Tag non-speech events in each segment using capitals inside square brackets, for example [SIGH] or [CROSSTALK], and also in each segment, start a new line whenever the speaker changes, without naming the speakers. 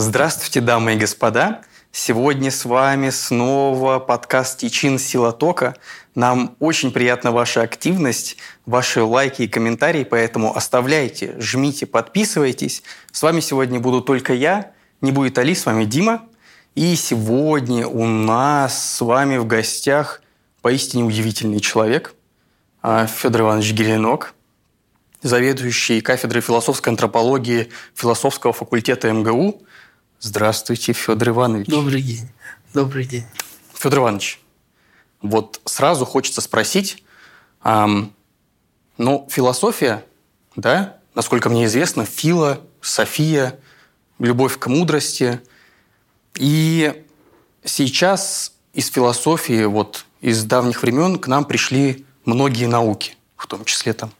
Здравствуйте, дамы и господа. Сегодня с вами снова подкаст «Тичин Сила Тока». Нам очень приятна ваша активность, ваши лайки и комментарии, поэтому оставляйте, жмите, подписывайтесь. С вами сегодня буду только я, не будет Али, с вами Дима. И сегодня у нас с вами в гостях поистине удивительный человек, а, Федор Иванович Геленок, заведующий кафедрой философской антропологии философского факультета МГУ. Здравствуйте, Федор Иванович.
Добрый день. Добрый день.
Федор Иванович, вот сразу хочется спросить, эм, ну, философия, да, насколько мне известно, фила, София, любовь к мудрости. И сейчас из философии, вот из давних времен к нам пришли многие науки, в том числе там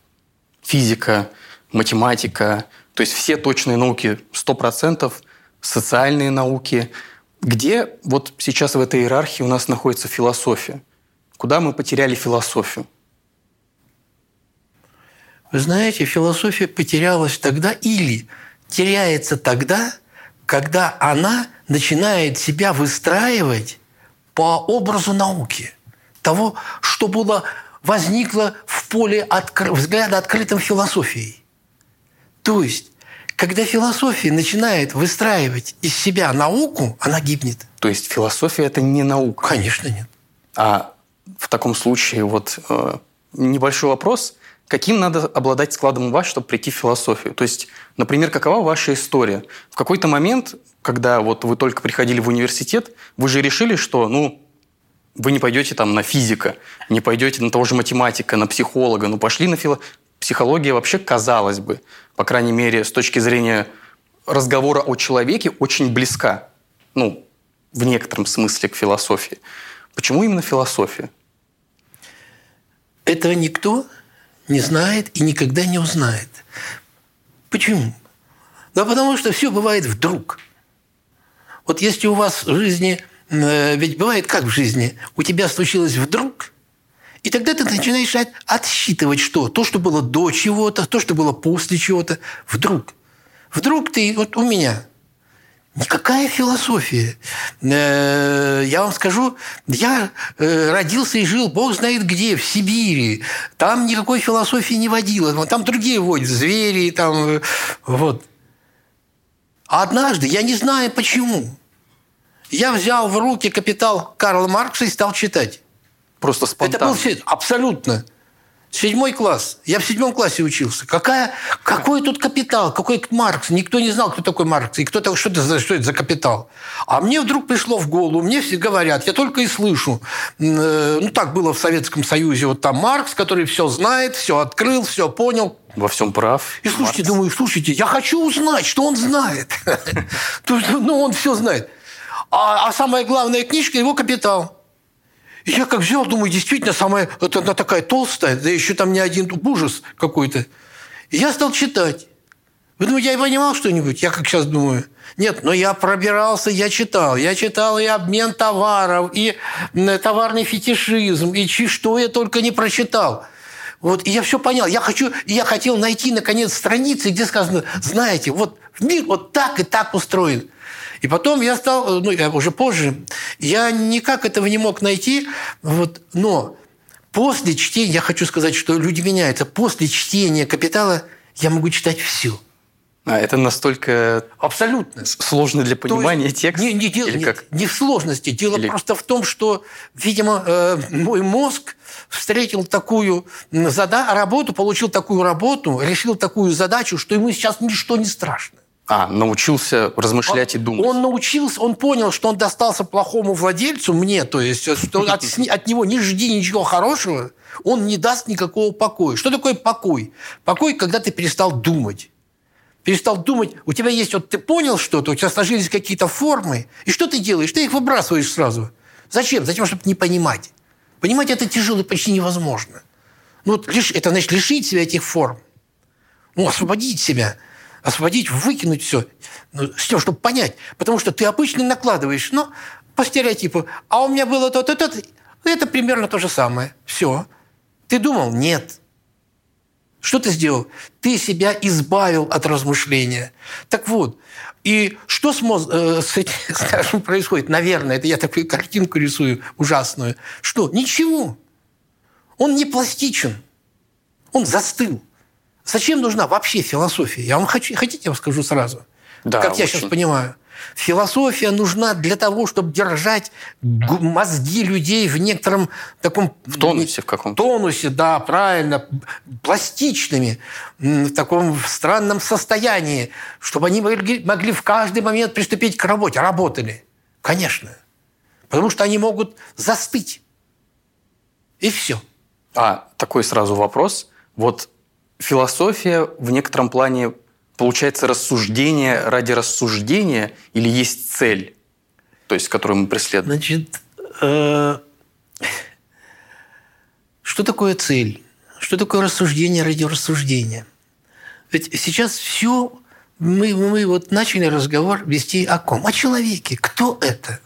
физика, математика, то есть все точные науки 100%, социальные науки. Где вот сейчас в этой иерархии у нас находится философия? Куда мы потеряли философию?
Вы знаете, философия потерялась тогда или теряется тогда, когда она начинает себя выстраивать по образу науки, того, что было возникло в поле откр... взгляда открытым философией. То есть, когда философия начинает выстраивать из себя науку, она гибнет.
То есть философия это не наука?
Конечно, нет.
А в таком случае вот э, небольшой вопрос. Каким надо обладать складом ума, чтобы прийти в философию? То есть, например, какова ваша история? В какой-то момент, когда вот вы только приходили в университет, вы же решили, что, ну, вы не пойдете там на физика, не пойдете на того же математика, на психолога, ну, пошли на фило... Психология вообще, казалось бы, по крайней мере, с точки зрения разговора о человеке, очень близка. Ну, в некотором смысле к философии. Почему именно философия?
Этого никто не знает и никогда не узнает. Почему? Да потому что все бывает вдруг. Вот если у вас в жизни, э, ведь бывает как в жизни, у тебя случилось вдруг, и тогда ты начинаешь отсчитывать что? То, что было до чего-то, то, что было после чего-то. Вдруг. Вдруг ты, вот у меня – Никакая философия. Э, я вам скажу, я э, родился и жил, бог знает где, в Сибири. Там никакой философии не водило. Там другие водят, звери, там, э, вот. А однажды, я не знаю почему, я взял в руки «Капитал» Карла Маркса и стал читать.
Просто спонтанно?
Это был абсолютно. Седьмой класс. Я в седьмом классе учился. Какая, какой тут капитал? Какой Маркс? Никто не знал, кто такой Маркс. И кто -то, что, это, что это за капитал. А мне вдруг пришло в голову, мне все говорят, я только и слышу. Э, ну, так было в Советском Союзе. Вот там Маркс, который все знает, все открыл, все понял.
Во всем прав.
И слушайте, Маркс. думаю, слушайте, я хочу узнать, что он знает. [LAUGHS] Ну, он все знает. А, а самая главная книжка – его «Капитал». И я как взял, думаю, действительно, самая, вот она такая толстая, да еще там не один ужас какой-то. И я стал читать. Вы думаете, я понимал что-нибудь? Я как сейчас думаю. Нет, но я пробирался, я читал. Я читал и обмен товаров, и товарный фетишизм, и что я только не прочитал. Вот, и я все понял. Я, хочу, я хотел найти, наконец, страницы, где сказано, знаете, вот мир вот так и так устроен. И потом я стал, ну, я уже позже, я никак этого не мог найти, вот, но после чтения, я хочу сказать, что люди меняются, после чтения «Капитала» я могу читать все.
А это настолько
абсолютно
сложно для понимания есть, текст?
Не, не, дело, как? не в сложности. Дело Или... просто в том, что, видимо, э, мой мозг встретил такую зада- работу, получил такую работу, решил такую задачу, что ему сейчас ничто не страшно.
А, научился размышлять
он,
и думать.
Он научился, он понял, что он достался плохому владельцу, мне, то есть, что от, от него не жди ничего хорошего, он не даст никакого покоя. Что такое покой? Покой, когда ты перестал думать. Перестал думать, у тебя есть, вот ты понял что-то, у тебя сложились какие-то формы, и что ты делаешь? Ты их выбрасываешь сразу. Зачем? Затем, чтобы не понимать. Понимать это тяжело и почти невозможно. Ну, вот, это значит лишить себя этих форм. Ну, освободить себя – освободить, выкинуть все, ну, с тем, чтобы понять. Потому что ты обычно накладываешь, ну, по стереотипу. А у меня было то-то, то-то. Это примерно то же самое. Все. Ты думал? Нет. Что ты сделал? Ты себя избавил от размышления. Так вот, И что с, моз... э, с этим, [LAUGHS] скажем, происходит? Наверное, это я такую картинку рисую ужасную. Что? Ничего. Он не пластичен. Он застыл. Зачем нужна вообще философия? Я вам хочу, хотите, я вам скажу сразу. Да, как я очень. сейчас понимаю. Философия нужна для того, чтобы держать мозги людей в некотором таком...
В тонусе в каком-то.
тонусе, да, правильно, пластичными, в таком странном состоянии, чтобы они могли, могли в каждый момент приступить к работе. Работали, конечно. Потому что они могут застыть. И все.
А, такой сразу вопрос. Вот философия в некотором плане получается рассуждение ради рассуждения или есть цель, то есть, которую мы преследуем?
Значит, э, что такое цель? Что такое рассуждение ради рассуждения? Ведь сейчас все мы, мы вот начали разговор вести о ком? О человеке. Кто это?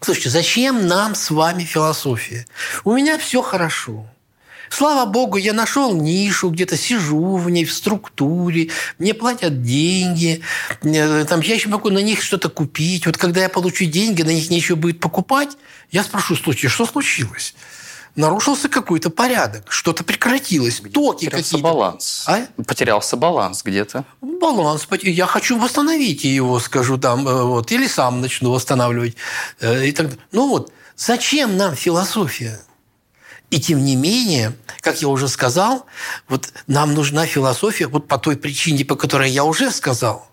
Слушайте, зачем нам с вами философия? У меня все хорошо. Слава богу, я нашел нишу, где-то сижу в ней, в структуре, мне платят деньги, э, там, я еще могу на них что-то купить. Вот когда я получу деньги, на них нечего будет покупать, я спрошу, слушайте, что случилось? нарушился какой-то порядок, что-то прекратилось, токи
какие-то. баланс. А? Потерялся баланс где-то.
Баланс. Я хочу восстановить его, скажу там, э, вот, или сам начну восстанавливать. Э, и так. Ну вот, зачем нам философия? И тем не менее, как я уже сказал, вот нам нужна философия вот по той причине, по которой я уже сказал.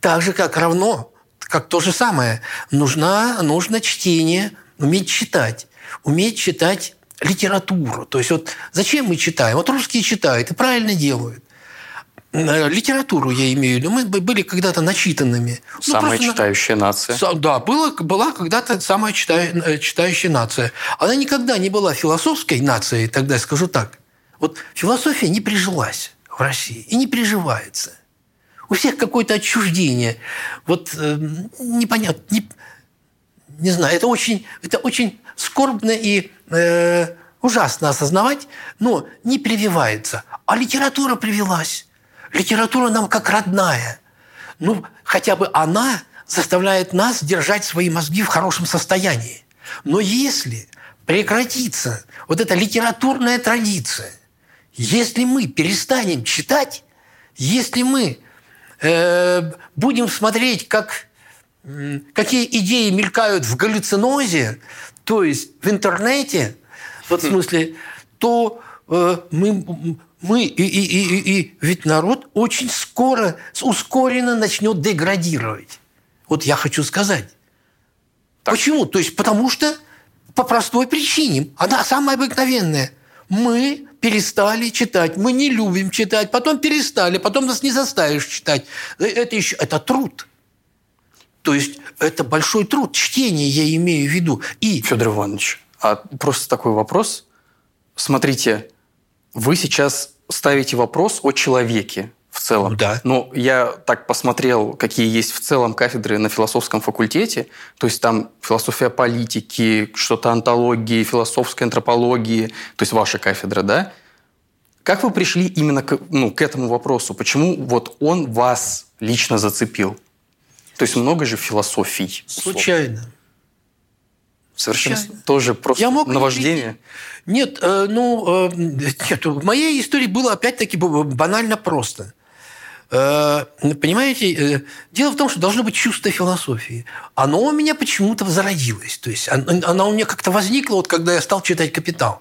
Так же, как равно, как то же самое, нужна, нужно чтение, уметь читать, уметь читать литературу. То есть вот зачем мы читаем? Вот русские читают и правильно делают. Э, литературу я имею в виду. Мы были когда-то начитанными.
Ну, самая ну, читающая на... нация.
Да, было, была когда-то самая читая... Э, читающая нация. Она никогда не была философской нацией, тогда я скажу так. Вот философия не прижилась в России и не приживается. У всех какое-то отчуждение. Вот э, непонятно, не, не знаю, это очень, это очень скорбно и э, ужасно осознавать, но не прививается. А литература привилась. Литература нам как родная. Ну, хотя бы она заставляет нас держать свои мозги в хорошем состоянии. Но если прекратится вот эта литературная традиция, если мы перестанем читать, если мы э, будем смотреть, как, э, какие идеи мелькают в галлюцинозе, то есть в интернете, вот в смысле, то э, мы мы и, и, и, и ведь народ очень скоро, ускоренно начнет деградировать. Вот я хочу сказать. Так. Почему? То есть потому что по простой причине. Она самая обыкновенная. Мы перестали читать, мы не любим читать, потом перестали, потом нас не заставишь читать. Э, это еще это труд. То есть это большой труд, чтение я имею в виду.
И... Федор Иванович, а просто такой вопрос. Смотрите, вы сейчас ставите вопрос о человеке в целом.
Да.
Но я так посмотрел, какие есть в целом кафедры на философском факультете. То есть там философия политики, что-то антологии, философской антропологии. То есть ваша кафедра, да? Как вы пришли именно к, ну, к этому вопросу? Почему вот он вас лично зацепил? То есть много же философий.
Случайно.
Совершенно Случайно. тоже просто я мог наваждение.
Нет, э, ну, э, нет, в моей истории было опять-таки банально просто. Э, понимаете, дело в том, что должно быть чувство философии. Оно у меня почему-то зародилось. То есть оно у меня как-то возникло, вот когда я стал читать «Капитал».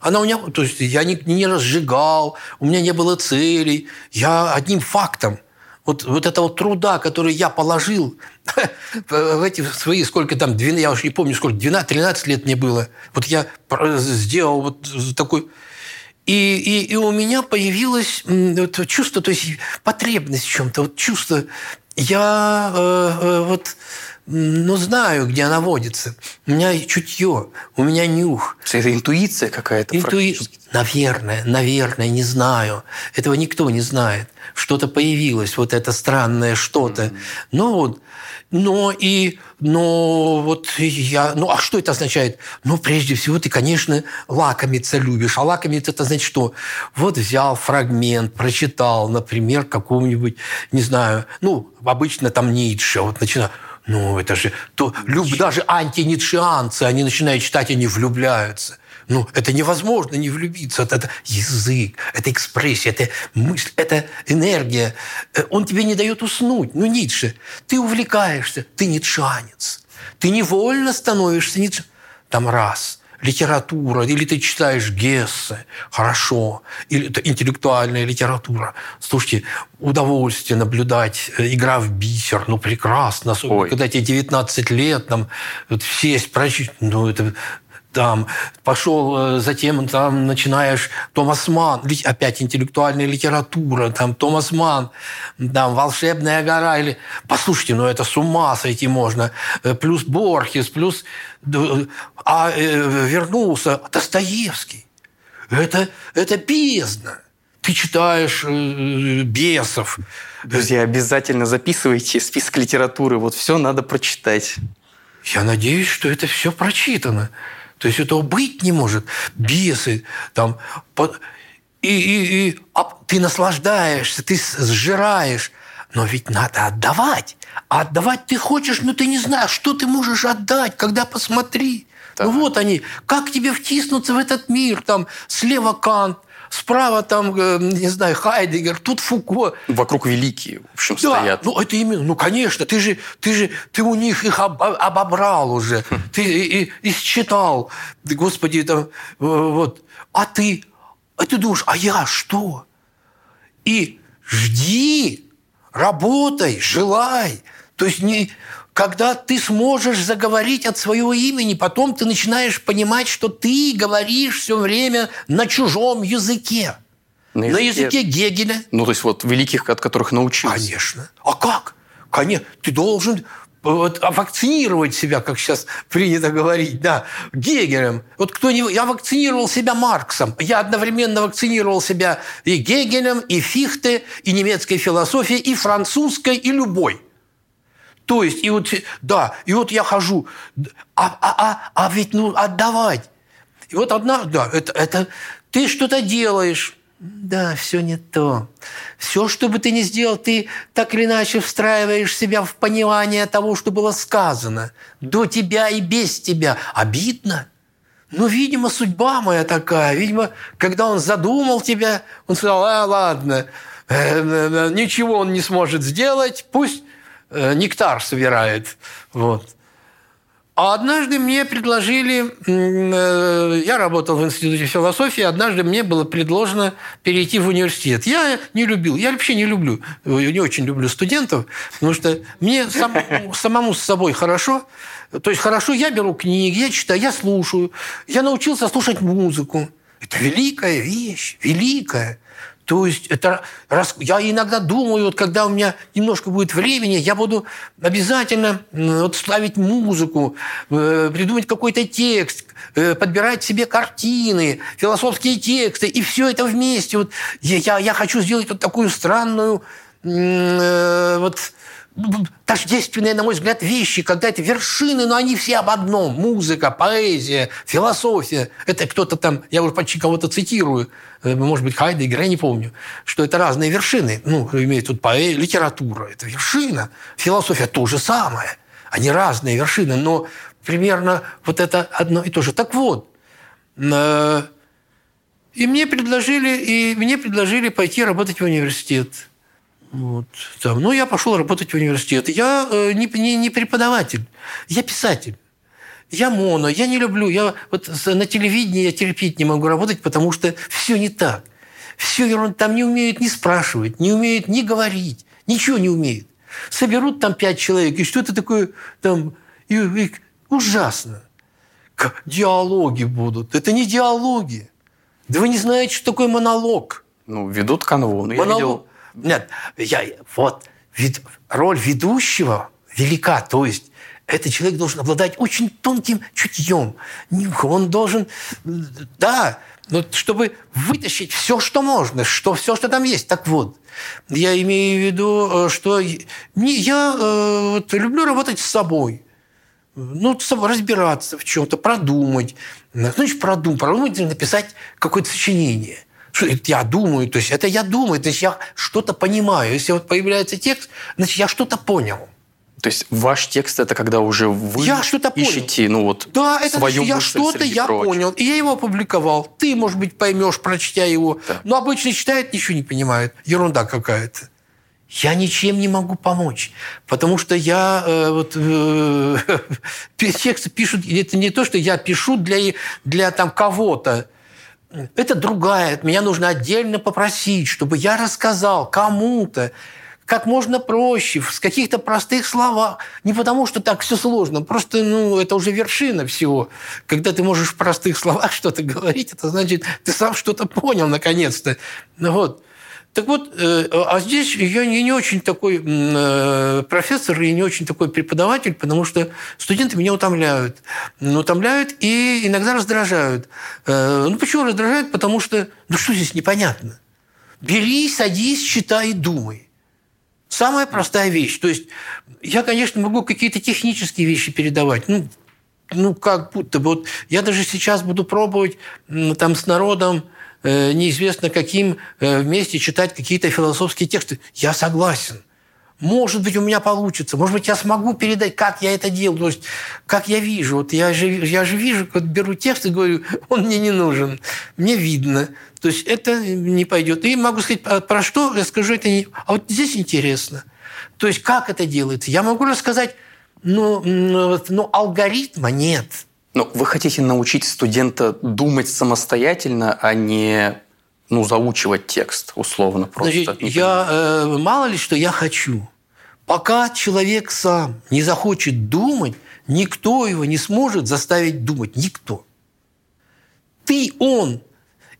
Она у меня, то есть я не, не разжигал, у меня не было целей. Я одним фактом – вот, вот этого труда, который я положил [LAUGHS] в эти свои, сколько там, я уже не помню, сколько, 12-13 лет мне было, вот я сделал вот такой... И, и, и у меня появилось вот чувство, то есть потребность в чем-то, вот чувство. Я э, э, вот ну, знаю, где она водится. У меня чутье, у меня нюх.
Это интуиция какая-то
Интуи... Наверное, наверное, не знаю. Этого никто не знает. Что-то появилось, вот это странное что-то. Mm-hmm. Но вот но и, но вот я, ну а что это означает? Ну, прежде всего, ты, конечно, лакомиться любишь. А лакомиться это значит что? Вот взял фрагмент, прочитал, например, какого-нибудь, не знаю, ну, обычно там Ницше, вот начинаю, ну, это же, то, люб, даже антиницшианцы, они начинают читать, они влюбляются. Ну, это невозможно не влюбиться. Это, это язык, это экспрессия, это мысль, это энергия. Э, он тебе не дает уснуть. Ну, Ницше, ты увлекаешься, ты ницшанец. Ты невольно становишься ницше. Там раз – литература, или ты читаешь Гессе, хорошо, или это интеллектуальная литература. Слушайте, удовольствие наблюдать, э, игра в бисер, ну, прекрасно, особенно Ой. когда тебе 19 лет, там, вот, сесть, прочитать, ну, это там пошел, э, затем там начинаешь Томас Ман, опять интеллектуальная литература, там Томас Ман, там «Волшебная гора», или, послушайте, ну это с ума сойти можно, э, плюс Борхес, плюс, а э, вернулся Достоевский. Это, это бездна. Ты читаешь э, бесов.
Друзья, обязательно записывайте список литературы. Вот все надо прочитать.
Я надеюсь, что это все прочитано. То есть этого быть не может. Бесы, там, и, и, и а ты наслаждаешься, ты сжираешь. Но ведь надо отдавать. А отдавать ты хочешь, но ты не знаешь, что ты можешь отдать, когда посмотри. Да. Ну вот они, как тебе втиснуться в этот мир, там слева Кант, справа там, э, не знаю, Хайдегер, тут Фуко.
Вокруг великие, в общем,
да,
стоят.
ну это именно, ну конечно, ты же, ты же, ты у них их об, обобрал уже, хм. ты и, и, и считал, господи, там, вот, а ты, а ты думаешь, а я что? И жди, работай, желай. То есть не, когда ты сможешь заговорить от своего имени, потом ты начинаешь понимать, что ты говоришь все время на чужом языке. На языке, на языке Гегеля.
Ну, то есть вот великих, от которых научился.
Конечно. А как? Конечно. Ты должен вот, вакцинировать себя, как сейчас принято говорить, да, Гегелем. Вот кто не... Я вакцинировал себя Марксом. Я одновременно вакцинировал себя и Гегелем, и Фихте, и немецкой философией, и французской, и любой. То есть, и вот, да, и вот я хожу, а, а, а, а ведь, ну, отдавать. И вот одна, да, это, это ты что-то делаешь, да, все не то. Все, что бы ты ни сделал, ты так или иначе встраиваешь себя в понимание того, что было сказано. До тебя и без тебя. Обидно. Ну, видимо, судьба моя такая. Видимо, когда он задумал тебя, он сказал, а, ладно, э, э, э, ничего он не сможет сделать, пусть нектар собирает. Вот. А однажды мне предложили, э, я работал в институте философии, однажды мне было предложено перейти в университет. Я не любил, я вообще не люблю, э, не очень люблю студентов, потому что мне сам, самому с собой хорошо. То есть хорошо, я беру книги, я читаю, я слушаю. Я научился слушать музыку. Это великая вещь, великая. То есть это я иногда думаю, вот когда у меня немножко будет времени, я буду обязательно вот ставить музыку, э, придумать какой-то текст, э, подбирать себе картины, философские тексты, и все это вместе. Вот я, я хочу сделать вот такую странную э, вот тождественные, на мой взгляд, вещи, когда это вершины, но они все об одном. Музыка, поэзия, философия. Это кто-то там, я уже почти кого-то цитирую, э, может быть, Хайдегер, я не помню, что это разные вершины. Ну, имеет тут поэзия, литература – это вершина. Философия – то же самое. Они разные вершины, но примерно вот это одно и то же. Так вот, э, и мне предложили, и мне предложили пойти работать в университет – вот, там. Ну, я пошел работать в университет. Я э, не, не, не преподаватель, я писатель. Я моно, я не люблю. Я вот на телевидении я терпеть не могу работать, потому что все не так. Все ерунда. Там не умеют ни спрашивать, не умеют ни говорить, ничего не умеют. Соберут там пять человек, и что-то такое там... И, и, ужасно. Диалоги будут. Это не диалоги. Да вы не знаете, что такое монолог.
Ну, ведут канву.
Ну, монолог. Я видел нет, я, вот вид, роль ведущего велика. То есть этот человек должен обладать очень тонким чутьем. Он должен, да, ну, чтобы вытащить все, что можно, что, все, что там есть. Так вот, я имею в виду, э, что не, я э, вот, люблю работать с собой. Ну, разбираться в чем-то, продумать. Значит, продумать, продумать написать какое-то сочинение. Я думаю, то есть это я думаю, то есть я что-то понимаю. Если вот появляется текст, значит, я что-то понял.
То есть ваш текст это когда уже вы
я что-то
ищете,
понял.
ну вот
да, это
свою
я что-то я прочь. понял, и я его опубликовал. Ты, может быть, поймешь, прочтя его. Да. Но обычно читает, ничего не понимает. Ерунда какая-то. Я ничем не могу помочь, потому что я э, вот э, [LAUGHS] тексты пишут. Это не то, что я пишу для для там кого-то. Это другая. Меня нужно отдельно попросить, чтобы я рассказал кому-то как можно проще, с каких-то простых словах. Не потому, что так все сложно, просто ну, это уже вершина всего. Когда ты можешь в простых словах что-то говорить, это значит, ты сам что-то понял наконец-то. Ну Вот. Так вот, э, а здесь я не, очень такой э, профессор и не очень такой преподаватель, потому что студенты меня утомляют. Утомляют и иногда раздражают. Э, ну, почему раздражают? Потому что, ну, что здесь непонятно? Бери, садись, читай думай. Самая простая вещь. То есть я, конечно, могу какие-то технические вещи передавать. Ну, ну как будто бы. Вот я даже сейчас буду пробовать там с народом неизвестно каким э, вместе читать какие-то философские тексты. Я согласен. Может быть, у меня получится. Может быть, я смогу передать, как я это делаю. То есть, как я вижу. Вот я же, я же вижу, вот беру текст и говорю, [LAUGHS] он мне не нужен. Мне видно. То есть, это не пойдет. И могу сказать, «А про что я скажу, это не... А вот здесь интересно. То есть, как это делается? Я могу рассказать, но, но, но алгоритма нет.
Но вы хотите научить студента думать самостоятельно, а не ну, заучивать текст, условно просто.
Значит, я, э, мало ли, что я хочу. Пока человек сам не захочет думать, никто его не сможет заставить думать. Никто. Ты, он.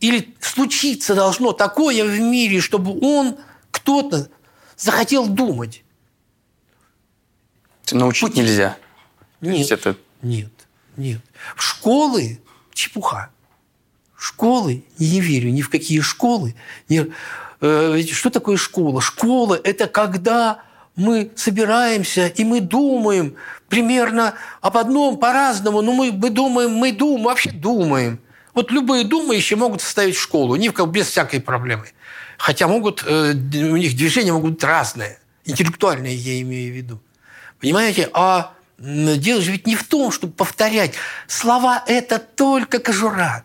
Или случиться должно такое в мире, чтобы он, кто-то захотел думать.
Научить Путь... нельзя.
Нет, это... нет, нет. В школы чепуха. Школы, не верю ни в какие школы. Не... Э, что такое школа? Школа – это когда мы собираемся и мы думаем примерно об одном по-разному, но мы, мы думаем, мы думаем, вообще думаем. Вот любые думающие могут составить школу, не без всякой проблемы. Хотя могут, э, у них движения могут быть разные, интеллектуальные я имею в виду. Понимаете? А дело же ведь не в том, чтобы повторять. Слова – это только кожура.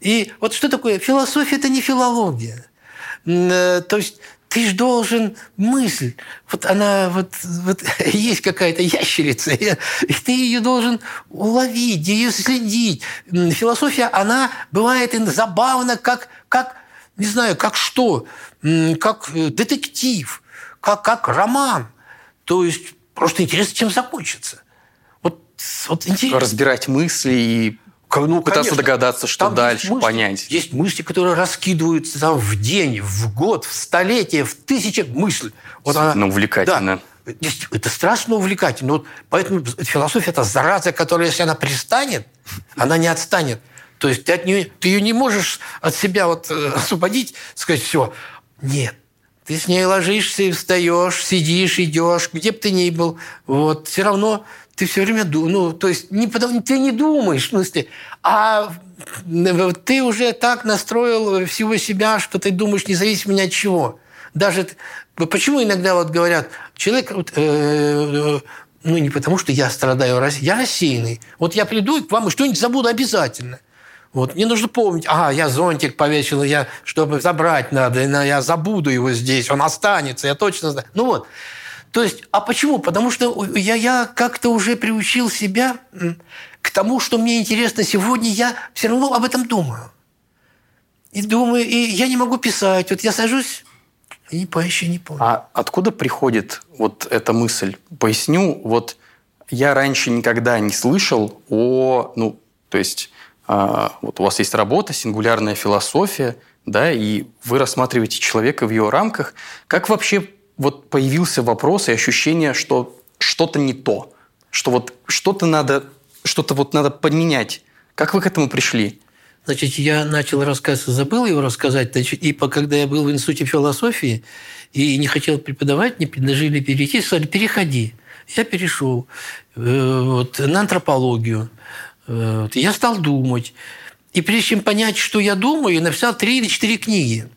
И вот что такое? Философия – это не филология. То есть ты же должен мысль, вот она, вот, вот [LAUGHS] есть какая-то ящерица, и ты ее должен уловить, ее следить. Философия, она бывает забавна, как, как, не знаю, как что, как э, детектив, как, как роман. То есть просто интересно, чем закончится. Вот,
вот интересно. Разбирать мысли и ну, Пытаться конечно. догадаться, что там дальше,
есть мысли,
понять.
Есть мысли, которые раскидываются там в день, в год, в столетие, в тысячи мыслей.
Вот она, ну, увлекательно.
Да, это страшно увлекательно. Вот поэтому философия – это зараза, которая, если она пристанет, она не отстанет. То есть ты, от нее, ты ее не можешь от себя вот э, освободить, сказать, все. Нет. Ты с ней ложишься и встаешь, сидишь, идешь, где бы ты ни был. Вот, все равно ты все время думаешь, ну, то есть не, ты не думаешь, в смысле, а ты уже так настроил всего себя, что ты думаешь независимо ни от чего. Даже почему иногда вот говорят, человек, э, ну не потому, что я страдаю, я рассеянный. Вот я приду к вам и что-нибудь забуду обязательно. Вот, мне нужно помнить, ага, я зонтик повесил, я, чтобы забрать надо, я забуду его здесь, он останется, я точно знаю. Ну вот, то есть, а почему? Потому что я, я как-то уже приучил себя к тому, что мне интересно сегодня, я все равно об этом думаю. И думаю, и я не могу писать. Вот я сажусь и по еще не помню.
А откуда приходит вот эта мысль? Поясню, вот я раньше никогда не слышал о, ну, то есть, а, вот у вас есть работа, сингулярная философия, да, и вы рассматриваете человека в ее рамках. Как вообще вот появился вопрос и ощущение, что что-то не то, что вот что-то надо, что-то вот надо поменять. Как вы к этому пришли?
Значит, я начал рассказ, забыл его рассказать, значит, и когда я был в Институте философии и не хотел преподавать, мне предложили перейти, сказали, переходи. Я перешел э, вот, на антропологию. Я стал думать. И прежде чем понять, что я думаю, я написал три или четыре книги.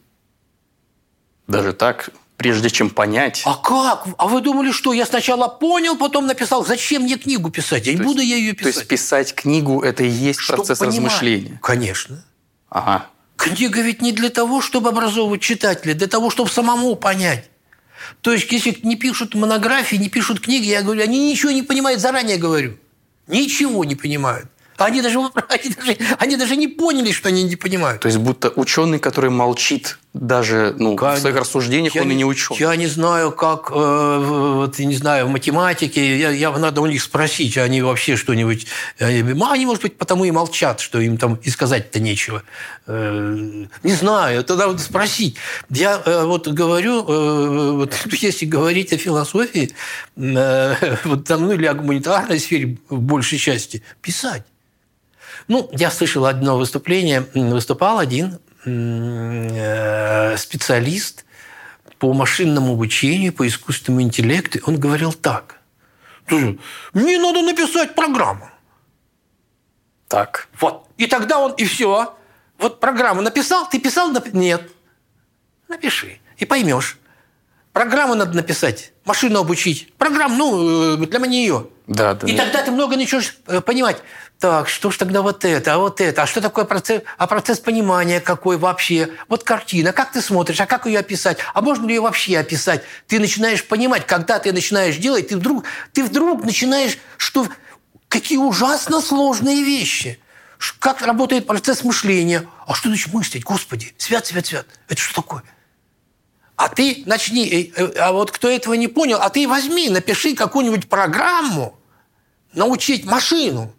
Даже так? Прежде чем понять?
А как? А вы думали, что? Я сначала понял, потом написал. Зачем мне книгу писать? Я не буду я ее писать.
То есть писать книгу – это и есть Чтоб процесс понимать. размышления?
Конечно.
Ага.
Книга ведь не для того, чтобы образовывать читателя, для того, чтобы самому понять. То есть, если не пишут монографии, не пишут книги, я говорю, они ничего не понимают, заранее говорю. Ничего не понимают. Они даже, [LAUGHS] они, даже, они даже не поняли, что они не понимают.
То есть будто ученый, который молчит даже ну, в своих рассуждениях, я, он и не ученый.
Я не знаю, как, э, вот, не знаю, в математике, я, я, надо у них спросить, они вообще что-нибудь... Э, они, может быть, потому и молчат, что им там и сказать-то нечего. Э, не знаю, тогда вот спросить. Я э, вот говорю, э, вот, [LAUGHS] если говорить о философии, э, [LAUGHS] вот, там, ну, или о гуманитарной сфере в большей части, писать. Ну, я слышал одно выступление, выступал один специалист по машинному обучению, по искусственному интеллекту. Он говорил так. Мне надо написать программу.
Так.
Вот. И тогда он, и все. Вот программу написал, ты писал? Нет. Напиши. И поймешь. Программу надо написать, машину обучить. Программу, ну, э, для нее.
Да, да.
И тогда ты много начнешь э, понимать. Так, что ж тогда вот это, а вот это, а что такое процесс, а процесс понимания какой вообще? Вот картина, как ты смотришь, а как ее описать? А можно ли ее вообще описать? Ты начинаешь понимать, когда ты начинаешь делать, ты вдруг, ты вдруг начинаешь, что какие ужасно сложные вещи. Как работает процесс мышления? А что значит мыслить? Господи, свят, свят, свят. Это что такое? А ты начни, э, э, а вот кто этого не понял, а ты возьми, напиши какую-нибудь программу, научить машину,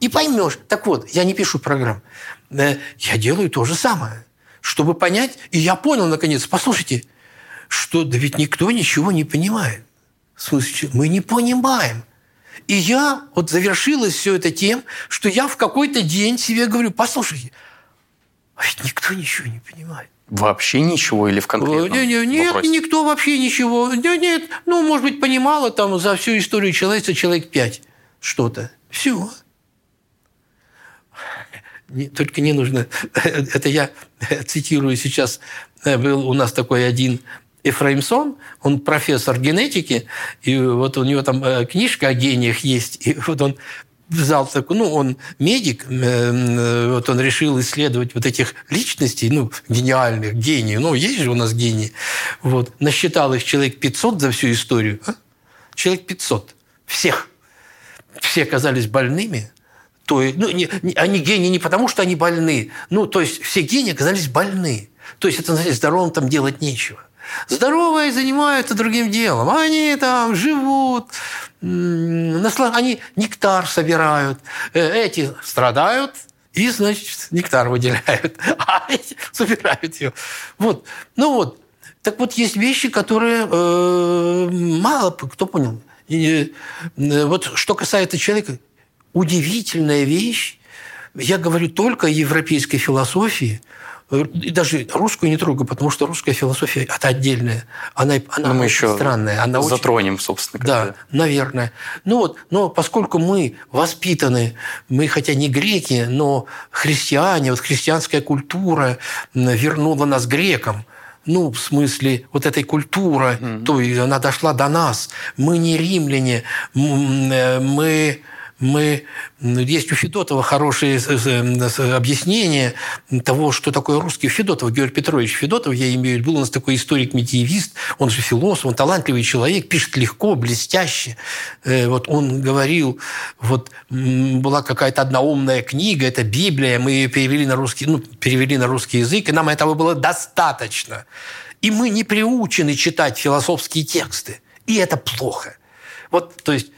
и поймешь. Так вот, я не пишу программ. Э, я делаю то же самое, чтобы понять. И я понял, наконец, послушайте, что да ведь никто ничего не понимает. В смысле, мы не понимаем. И я, вот завершилось все это тем, что я в какой-то день себе говорю, послушайте, а ведь никто ничего не понимает.
Вообще ничего или в конкретном
нет, нет, нет, никто вообще ничего. Нет, нет, ну, может быть, понимало там за всю историю человечества человек пять что-то. Все. Только не нужно... [LAUGHS] Это я цитирую сейчас. Был у нас такой один Ефраимсон, он профессор генетики, и вот у него там э, книжка о гениях есть, и вот он взял такой, ну, он медик, э, вот он решил исследовать вот этих личностей, ну, гениальных, гениев, ну, есть же у нас гении, вот, насчитал их человек 500 за всю историю, а? человек 500, всех, все оказались больными, то есть, ну, не, не, они гении не потому, что они больны, ну, то есть все гении оказались больны, то есть это, значит, здоровым там делать нечего. Здоровые занимаются другим делом. Они там живут, они нектар собирают. Э, эти страдают, и, значит, нектар выделяют, [LAUGHS] а эти собирают ее. Вот. Ну вот. Так вот, есть вещи, которые э, мало кто понял. И, э, вот что касается человека, удивительная вещь. Я говорю только о европейской философии – и даже русскую не трогаю, потому что русская философия – это отдельная. Она, она
но мы еще
странная. Она
затронем, очень... собственно.
Да, наверное. Ну вот, но поскольку мы воспитаны, мы хотя не греки, но христиане, вот христианская культура вернула нас грекам, ну, в смысле, вот этой культуры, mm-hmm. то есть она дошла до нас. Мы не римляне, э, мы мы... Есть у Федотова хорошее объяснение того, что такое русский Федотов. Георгий Петрович Федотов, я имею в виду, был у нас такой историк-медиевист, он же философ, он талантливый человек, пишет легко, блестяще. Э, вот он говорил, вот была какая-то одна умная книга, это Библия, мы ее перевели на русский, ну, перевели на русский язык, и нам этого было достаточно. И мы не приучены читать философские тексты. И это плохо. Вот, то есть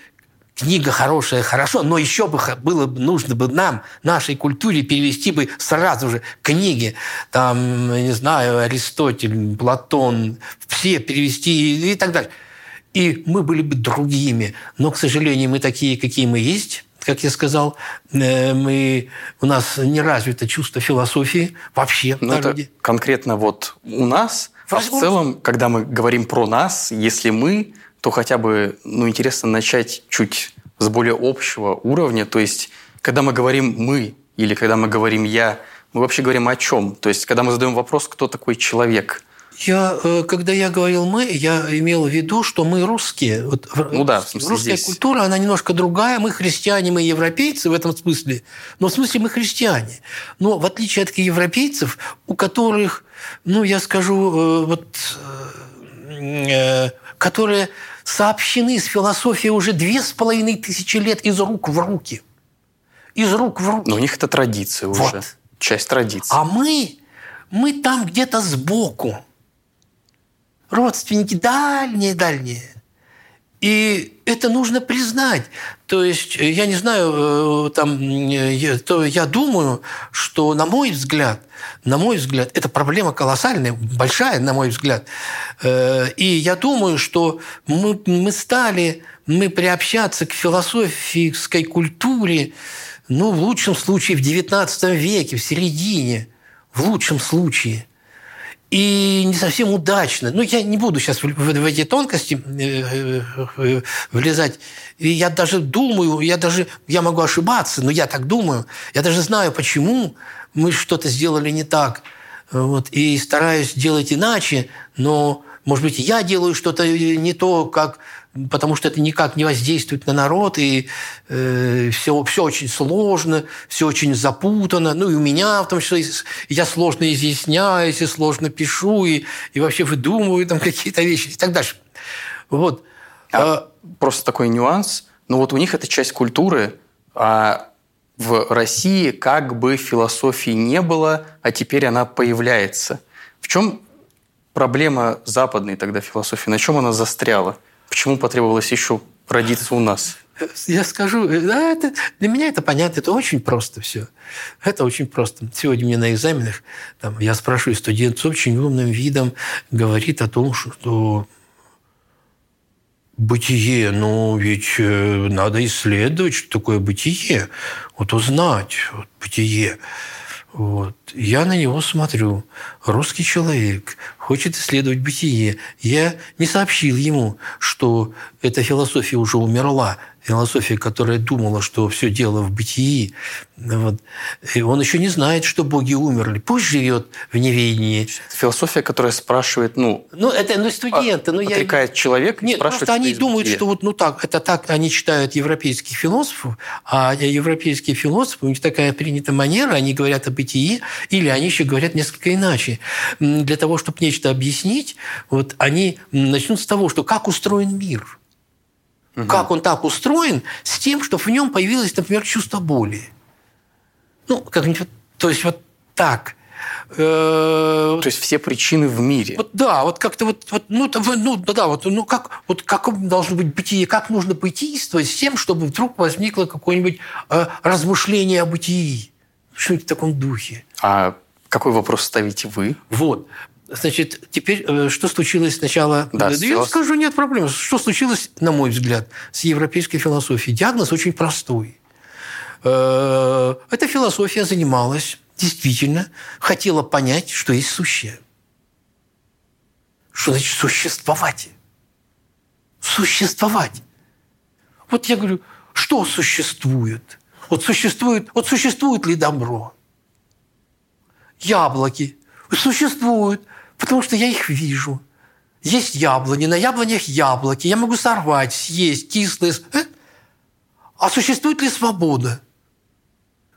книга хорошая, хорошо, но еще бы было бы нужно бы нам, нашей культуре, перевести бы сразу же книги, там, не знаю, Аристотель, Платон, все перевести и так далее. и мы были бы другими. Но, к сожалению, мы такие, какие мы есть. Как я сказал, э, мы, у нас не развито чувство философии вообще
Но это конкретно вот у нас. А в целом, когда мы говорим про нас, если мы, то хотя бы ну, интересно начать чуть с более общего уровня. То есть, когда мы говорим «мы» или когда мы говорим «я», мы вообще говорим о чем? То есть, когда мы задаем вопрос, кто такой человек –
я, э, когда я говорил мы, я имел в виду, что мы русские. Вот
ну да, в смысле
Русская
здесь.
культура, она немножко другая. Мы христиане, мы европейцы в этом смысле. Но в смысле мы христиане. Но в отличие от европейцев, у которых, ну, я скажу, э, вот, э, которые сообщены с философией уже две с половиной тысячи лет из рук в руки. Из рук в руки.
Но у них это традиция уже. Вот. Часть традиции.
А мы, мы там где-то сбоку родственники дальние-дальние. И это нужно признать. То есть, э, я не знаю, э, там, я, то я думаю, что, на мой взгляд, на мой взгляд, это проблема колоссальная, большая, на мой взгляд. Э, и я думаю, что мы, мы стали, мы приобщаться к философской культуре, ну, в лучшем случае, в XIX веке, в середине, в лучшем случае – и не совсем удачно. Ну, я не буду сейчас в, в, в эти тонкости э, э, э, влезать. И я даже думаю, я даже, я могу ошибаться, но я так думаю. Я даже знаю, почему мы что-то сделали не так. Вот, и стараюсь делать иначе, но, может быть, я делаю что-то не то, как потому что это никак не воздействует на народ, и э, все, все очень сложно, все очень запутано. Ну и у меня в том числе я сложно изъясняюсь, и сложно пишу, и, и вообще выдумываю там [LAUGHS] какие-то вещи и так дальше. Вот.
А, а, просто такой нюанс. Ну вот у них это часть культуры, а в России как бы философии не было, а теперь она появляется. В чем проблема западной тогда философии? На чем она застряла? Почему потребовалось еще родиться у нас?
Я скажу, да, это, для меня это понятно, это очень просто все. Это очень просто. Сегодня мне на экзаменах там, я спрашиваю студент с очень умным видом, говорит о том, что бытие, ну ведь э, надо исследовать, что такое бытие, вот узнать вот, бытие. Вот. Я на него смотрю. Русский человек хочет исследовать бытие. Я не сообщил ему, что эта философия уже умерла, философия, которая думала, что все дело в бытии. Вот. И он еще не знает, что боги умерли. Пусть живет в неведении.
Философия, которая спрашивает, ну...
Ну, это ну, студенты. Ну,
отрекает я... человек,
Нет,
спрашивает,
просто они думают, бытия. что вот ну так, это так они читают европейских философов, а европейские философы, у них такая принята манера, они говорят о бытии, или они еще говорят несколько иначе. Для того, чтобы нечто объяснить, вот они начнут с того, что как устроен мир – Угу. Как он так устроен, с тем, что в нем появилось, например, чувство боли. Ну, как-нибудь, то есть вот так.
Э, то есть все причины в мире.
Вот, да, вот как-то вот, вот ну, ну да, вот, ну как, вот как должно быть бытие, как нужно бытийствовать с тем, чтобы вдруг возникло какое-нибудь э, размышление о бытии. Что-нибудь в таком духе.
А какой вопрос ставите вы?
Вот. Значит, теперь э, что случилось сначала? Да, да я скажу, нет проблем. Что случилось, на мой взгляд, с европейской философией? Диагноз очень простой. Э, эта философия занималась, действительно, хотела понять, что есть сущее. Что значит существовать? Существовать. Вот я говорю, что существует? Вот существует, вот существует ли добро? Яблоки существуют. Потому что я их вижу. Есть яблони, на яблонях яблоки. Я могу сорвать, съесть, кислые. Э? А существует ли свобода?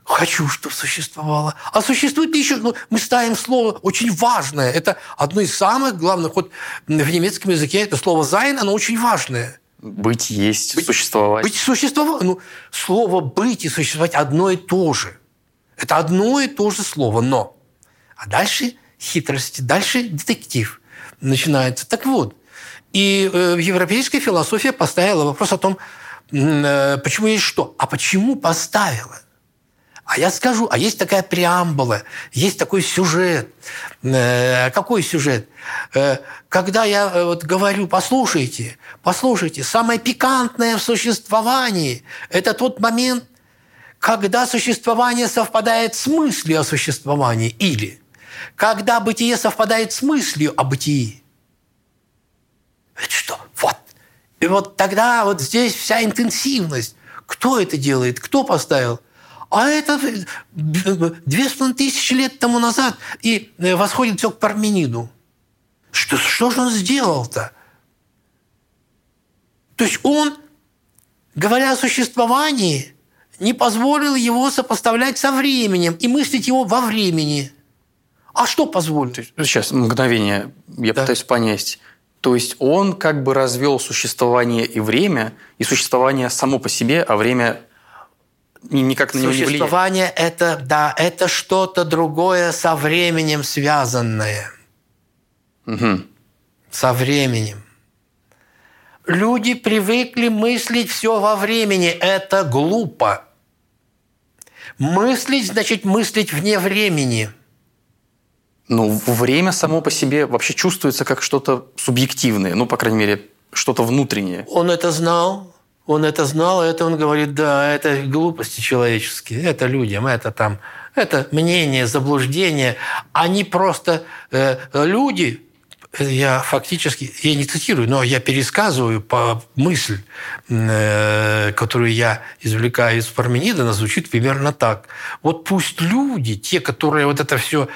Хочу, чтобы существовало. А существует ли еще... Ну, мы ставим слово очень важное. Это одно из самых главных. Вот в немецком языке это слово «sein», оно очень важное.
Быть есть, быть, существовать.
Быть существовать. Ну, слово «быть» и «существовать» одно и то же. Это одно и то же слово. Но. А дальше хитрости. Дальше детектив начинается. Так вот, и э, европейская философия поставила вопрос о том, э, почему есть что, а почему поставила. А я скажу, а есть такая преамбула, есть такой сюжет. Э, какой сюжет? Когда я вот говорю, послушайте, послушайте, самое пикантное в существовании – это тот момент, когда существование совпадает с мыслью о существовании или когда бытие совпадает с мыслью о бытии. Это что? Вот. И вот тогда вот здесь вся интенсивность. Кто это делает? Кто поставил? А это две с половиной тысячи лет тому назад, и э, восходит все к Пармениду. Что, что же он сделал-то? То есть он, говоря о существовании, не позволил его сопоставлять со временем и мыслить его во времени. А что позволил?
Сейчас, мгновение, я да. пытаюсь понять. То есть он как бы развел существование и время, и существование само по себе, а время никак на него не влияет.
Существование – это, да, это что-то другое со временем связанное.
Угу.
Со временем. Люди привыкли мыслить все во времени. Это глупо. Мыслить значит мыслить вне времени.
Ну, время само по себе вообще чувствуется как что-то субъективное, ну, по крайней мере, что-то внутреннее.
Он это знал, он это знал, и это он говорит, да, это глупости человеческие, это людям, это там, это мнение, заблуждение. Они просто э, люди, я фактически, я не цитирую, но я пересказываю по мысль, э, которую я извлекаю из Парменида, она звучит примерно так. Вот пусть люди, те, которые вот это все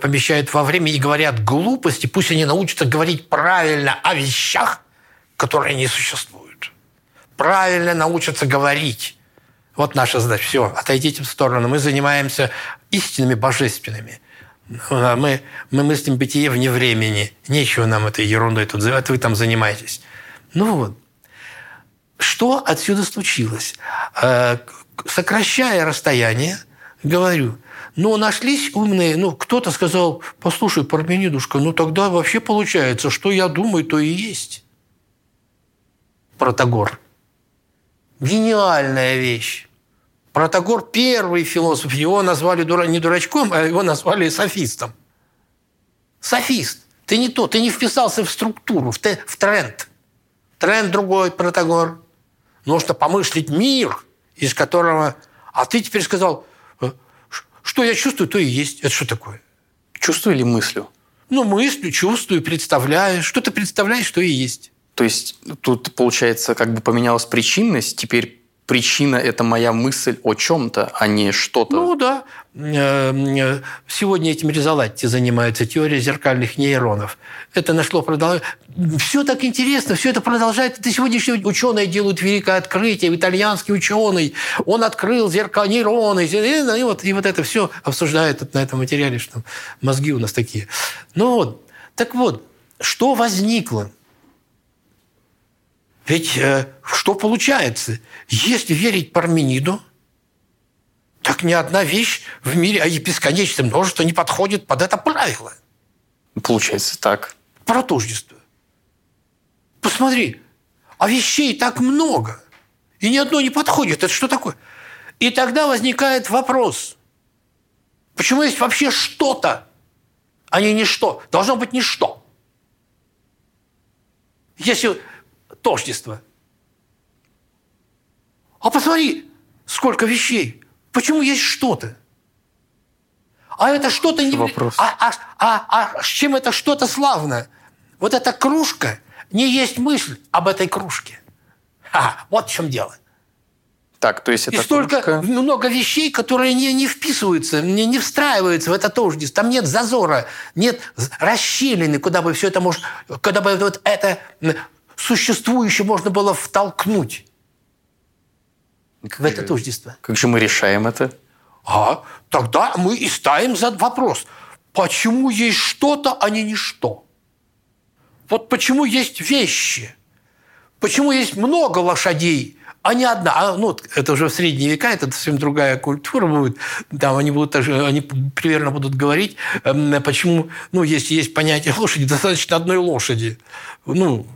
помещают во время и говорят глупости, пусть они научатся говорить правильно о вещах, которые не существуют. Правильно научатся говорить. Вот наша задача. Все, отойдите в сторону. Мы занимаемся истинными божественными – мы, мы мыслим бытие вне времени. Нечего нам этой ерундой тут, это вы там занимаетесь. Ну вот. Что отсюда случилось? Э, сокращая расстояние, говорю, ну, нашлись умные, ну, кто-то сказал, послушай, Парменидушка, ну, тогда вообще получается, что я думаю, то и есть. Протагор. Гениальная вещь. Протагор – первый философ. Его назвали не дурачком, а его назвали софистом. Софист. Ты не то, ты не вписался в структуру, в, в тренд. Тренд другой, Протагор. Нужно помышлить мир, из которого... А ты теперь сказал, «Э, что я чувствую, то и есть. Это что такое?
Чувствую или мыслю?
Ну, мыслю, чувствую, представляю. Что ты представляешь, что и есть.
То есть тут, получается, как бы поменялась причинность, теперь причина – это моя мысль о чем-то, а не что-то.
Ну да. Э, э, сегодня этим Резалатти занимается, теория зеркальных нейронов. Это нашло продолжение. Все так интересно, все это продолжает. Это сегодняшние ученые делают великое открытие. Итальянский ученый, он открыл зеркало нейроны. И вот, и вот это все обсуждают на этом материале, что мозги у нас такие. Ну вот, так вот, что возникло? Ведь э, что получается? Если верить Пармениду, так ни одна вещь в мире, а и бесконечное множество не подходит под это правило.
Получается так.
Про тождество. Посмотри, а вещей так много, и ни одно не подходит. Это что такое? И тогда возникает вопрос, почему есть вообще что-то, а не ничто? Должно быть ничто. Если тождество. А посмотри, сколько вещей. Почему есть что-то? А это что-то не...
Вопрос.
А, а, а, а с чем это что-то славно? Вот эта кружка не есть мысль об этой кружке. А, вот в чем дело.
Так, то есть это
И столько кружка... много вещей, которые не, не вписываются, не, не встраиваются в это тождество. Там нет зазора, нет расщелины, куда бы все это может... Куда бы вот это существующее можно было втолкнуть как в это тождество.
Как же мы решаем это?
А тогда мы и ставим за вопрос, почему есть что-то, а не ничто? Вот почему есть вещи? Почему есть много лошадей, а не одна? А, ну, это уже в средние века, это совсем другая культура будет. Там они будут даже, они примерно будут говорить, эм, почему, ну, если есть понятие лошади, достаточно одной лошади. Ну,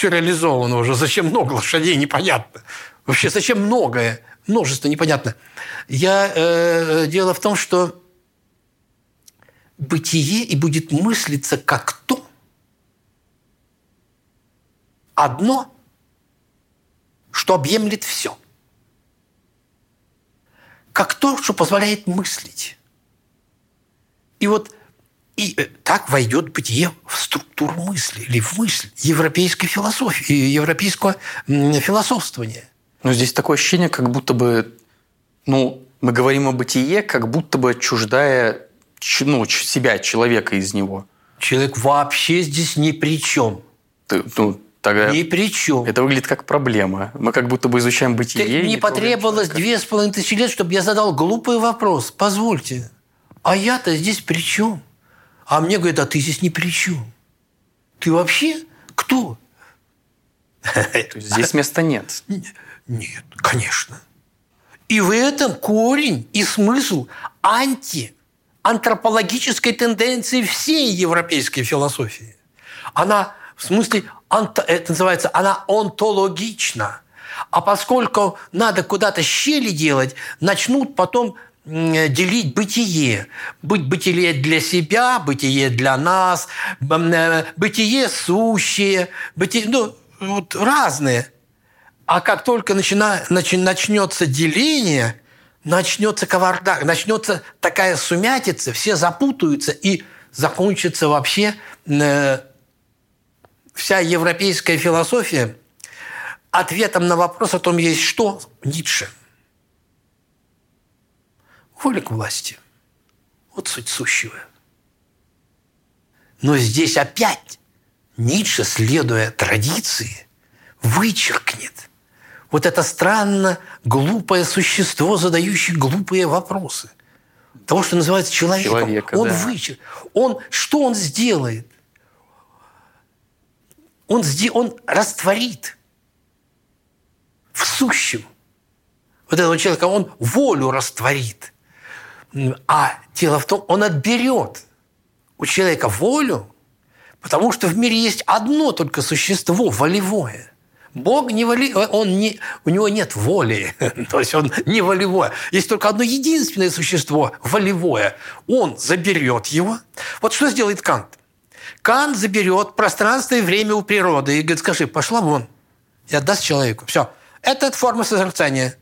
все реализовано уже. Зачем много лошадей, непонятно. Вообще, зачем многое? множество, непонятно. Я, э, дело в том, что бытие и будет мыслиться как то, одно, что объемлет все. Как то, что позволяет мыслить. И вот и э, так войдет бытие в структуру мысли или в мысль европейской философии, европейского философствования.
Но здесь такое ощущение, как будто бы, ну, мы говорим о бытие, как будто бы отчуждая ну, себя, человека из него.
Человек вообще здесь ни при чем.
Ты, ну, тогда
ни при чем.
Это выглядит как проблема. Мы как будто бы изучаем бытие.
Ты, мне потребовалось две с половиной тысячи лет, чтобы я задал глупый вопрос. Позвольте, а я-то здесь при чем? А мне говорят, а ты здесь ни при чем. Ты вообще кто? [LAUGHS]
То есть здесь места нет?
Нет, конечно. И в этом корень и смысл антиантропологической тенденции всей европейской философии. Она в смысле, это называется, она онтологична. А поскольку надо куда-то щели делать, начнут потом делить бытие. Быть бытие для себя, бытие для нас, э, бытие сущее, бытие, ну, вот разные. А как только начина, начи, начнется деление, начнется кавардак, начнется такая сумятица, все запутаются и закончится вообще э, вся европейская философия ответом на вопрос о том, есть что Ницше – воля к власти. Вот суть сущего. Но здесь опять Ницше, следуя традиции, вычеркнет вот это странно глупое существо, задающее глупые вопросы. Того, что называется человеком. Человека, он да. вычер... Он, что он сделает? Он, он растворит в сущем вот этого человека, он волю растворит. А дело в том, он отберет у человека волю, потому что в мире есть одно только существо волевое. Бог не воли, он не, у него нет воли, [LAUGHS] то есть он не волевое. Есть только одно единственное существо волевое. Он заберет его. Вот что сделает Кант? Кант заберет пространство и время у природы и говорит, скажи, пошла вон и отдаст человеку. Все. Это форма созерцания.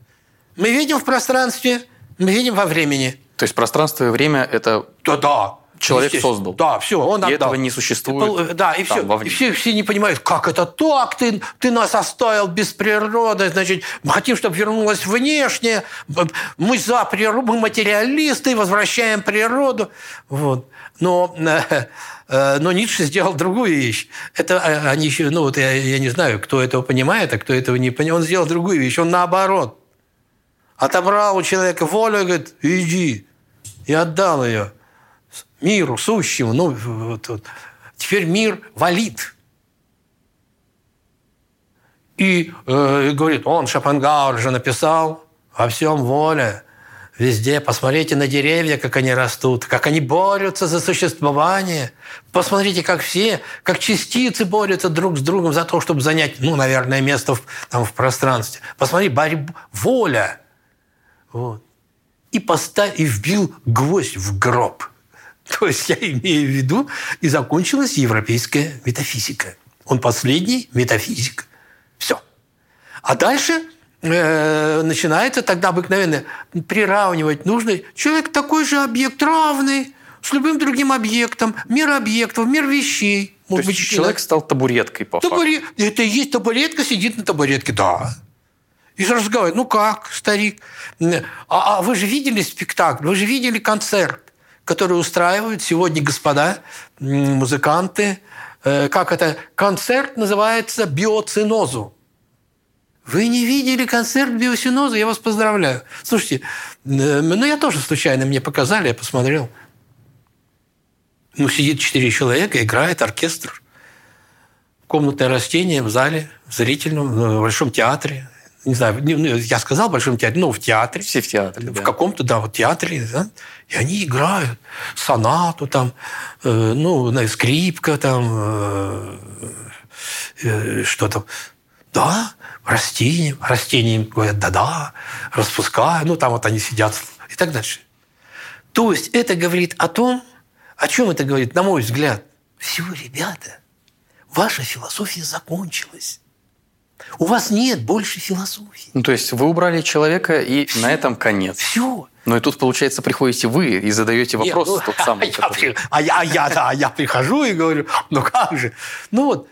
Мы видим в пространстве, мы видим во времени.
То есть пространство и время – это
да, да.
человек создал.
Да, все, он.
И этого не существует.
Да, и все. И все, все не понимают, как это так, ты, ты нас оставил без природы, значит, мы хотим, чтобы вернулось внешнее, мы за природу, мы материалисты, возвращаем природу. Вот. Но, э, но Ницше сделал другую вещь. Это э, они еще, ну вот я, я не знаю, кто этого понимает, а кто этого не понимает. Он сделал другую вещь. Он наоборот отобрал у человека волю и говорит, иди, и отдал ее миру сущему. Ну, вот, вот. Теперь мир валит. И э, говорит, он, Шопенгауэр же написал, во всем воля, везде. Посмотрите на деревья, как они растут, как они борются за существование. Посмотрите, как все, как частицы борются друг с другом за то, чтобы занять, ну, наверное, место в, там, в пространстве. Посмотри, борьба, воля. Вот и, поставил, и вбил гвоздь в гроб. [LAUGHS] То есть я имею в виду, и закончилась европейская метафизика. Он последний метафизик. Все. А дальше э, начинается тогда обыкновенно приравнивать нужно. Человек такой же объект, равный с любым другим объектом, мир объектов, мир вещей.
Может То есть быть, человек стал табуреткой, по Табурет...
факту. Это и есть табуретка, сидит на табуретке, да. И говорят, ну как, старик? А, а вы же видели спектакль, вы же видели концерт, который устраивают сегодня господа музыканты. Э, как это? Концерт называется «Биоцинозу». Вы не видели концерт биосиноза? Я вас поздравляю. Слушайте, э, ну я тоже случайно мне показали, я посмотрел. Ну, сидит четыре человека, играет оркестр. Комнатное растение в зале, в зрительном, в большом театре не знаю, я сказал в Большом театре, ну, в театре.
Все в театре,
В да. каком-то, да, вот театре, да, и они играют сонату там, э, ну, скрипка там, э, э, что там. Да, растениям. Растениям говорят, да-да, распускай. Ну, там вот они сидят и так дальше. То есть это говорит о том, о чем это говорит, на мой взгляд? Все, ребята, ваша философия закончилась. У вас нет больше философии.
Ну, то есть вы убрали человека, и
Все.
на этом конец.
Все.
Но и тут, получается, приходите вы и задаете вопрос
Нет, ну,
тот самый. [LAUGHS]
я
который-
при- а, я, а я, да, я прихожу и говорю, ну как же? Ну вот,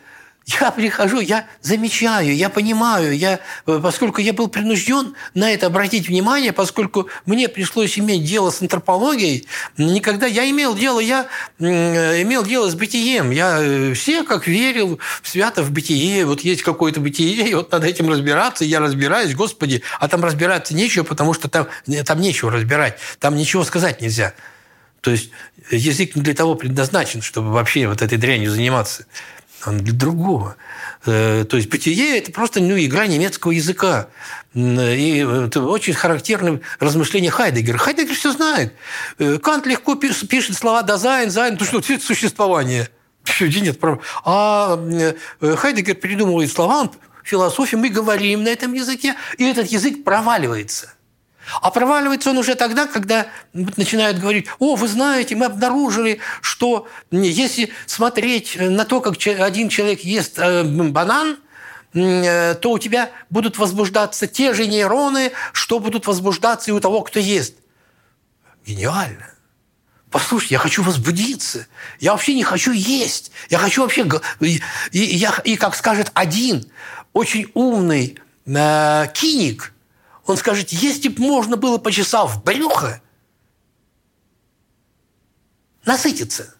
я прихожу, я замечаю, я понимаю, я, э, поскольку я был принужден на это обратить внимание, поскольку мне пришлось иметь дело с антропологией, никогда я имел дело, я э, имел дело с бытием. Я э, все как верил свято в бытие, вот есть какое-то бытие, и вот надо этим разбираться, я разбираюсь, господи, а там разбираться нечего, потому что там, там нечего разбирать, там ничего сказать нельзя. То есть язык не для того предназначен, чтобы вообще вот этой дрянью заниматься. Он для другого. Э, То есть бытие – это просто ну, игра немецкого языка. И это очень характерное размышление Хайдегера. Хайдегер все знает. Э, Кант легко пиш- пишет слова «Dasein», «Sein», то что это существование. Где нет А э, Хайдегер придумывает слова, он в философии мы говорим на этом языке, и этот язык проваливается. А проваливается он уже тогда, когда начинают говорить, о, вы знаете, мы обнаружили, что если смотреть на то, как один человек ест э, банан, э, то у тебя будут возбуждаться те же нейроны, что будут возбуждаться и у того, кто ест. Гениально. Послушай, я хочу возбудиться. Я вообще не хочу есть. Я хочу вообще... И, и и как скажет один очень умный э, киник, он скажет, если бы можно было, почесав брюхо, насытиться.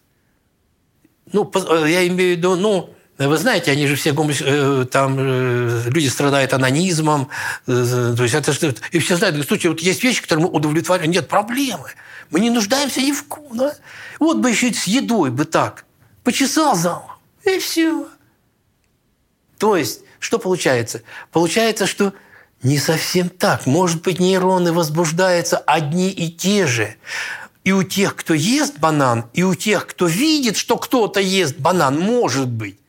Ну, э, я имею в виду, ну, вы знаете, они же все гомос- э, там э, люди страдают анонизмом, то есть это что и все знают, слушайте, вот есть вещи, которые мы удовлетворяем, нет проблемы, мы не нуждаемся ни в ком, да? Вот бы еще с едой бы так, почесал за ухом, и все. То есть, что получается? Получается, что не совсем так. Может быть, нейроны возбуждаются одни и те же. И у тех, кто ест банан, и у тех, кто видит, что кто-то ест банан, может быть.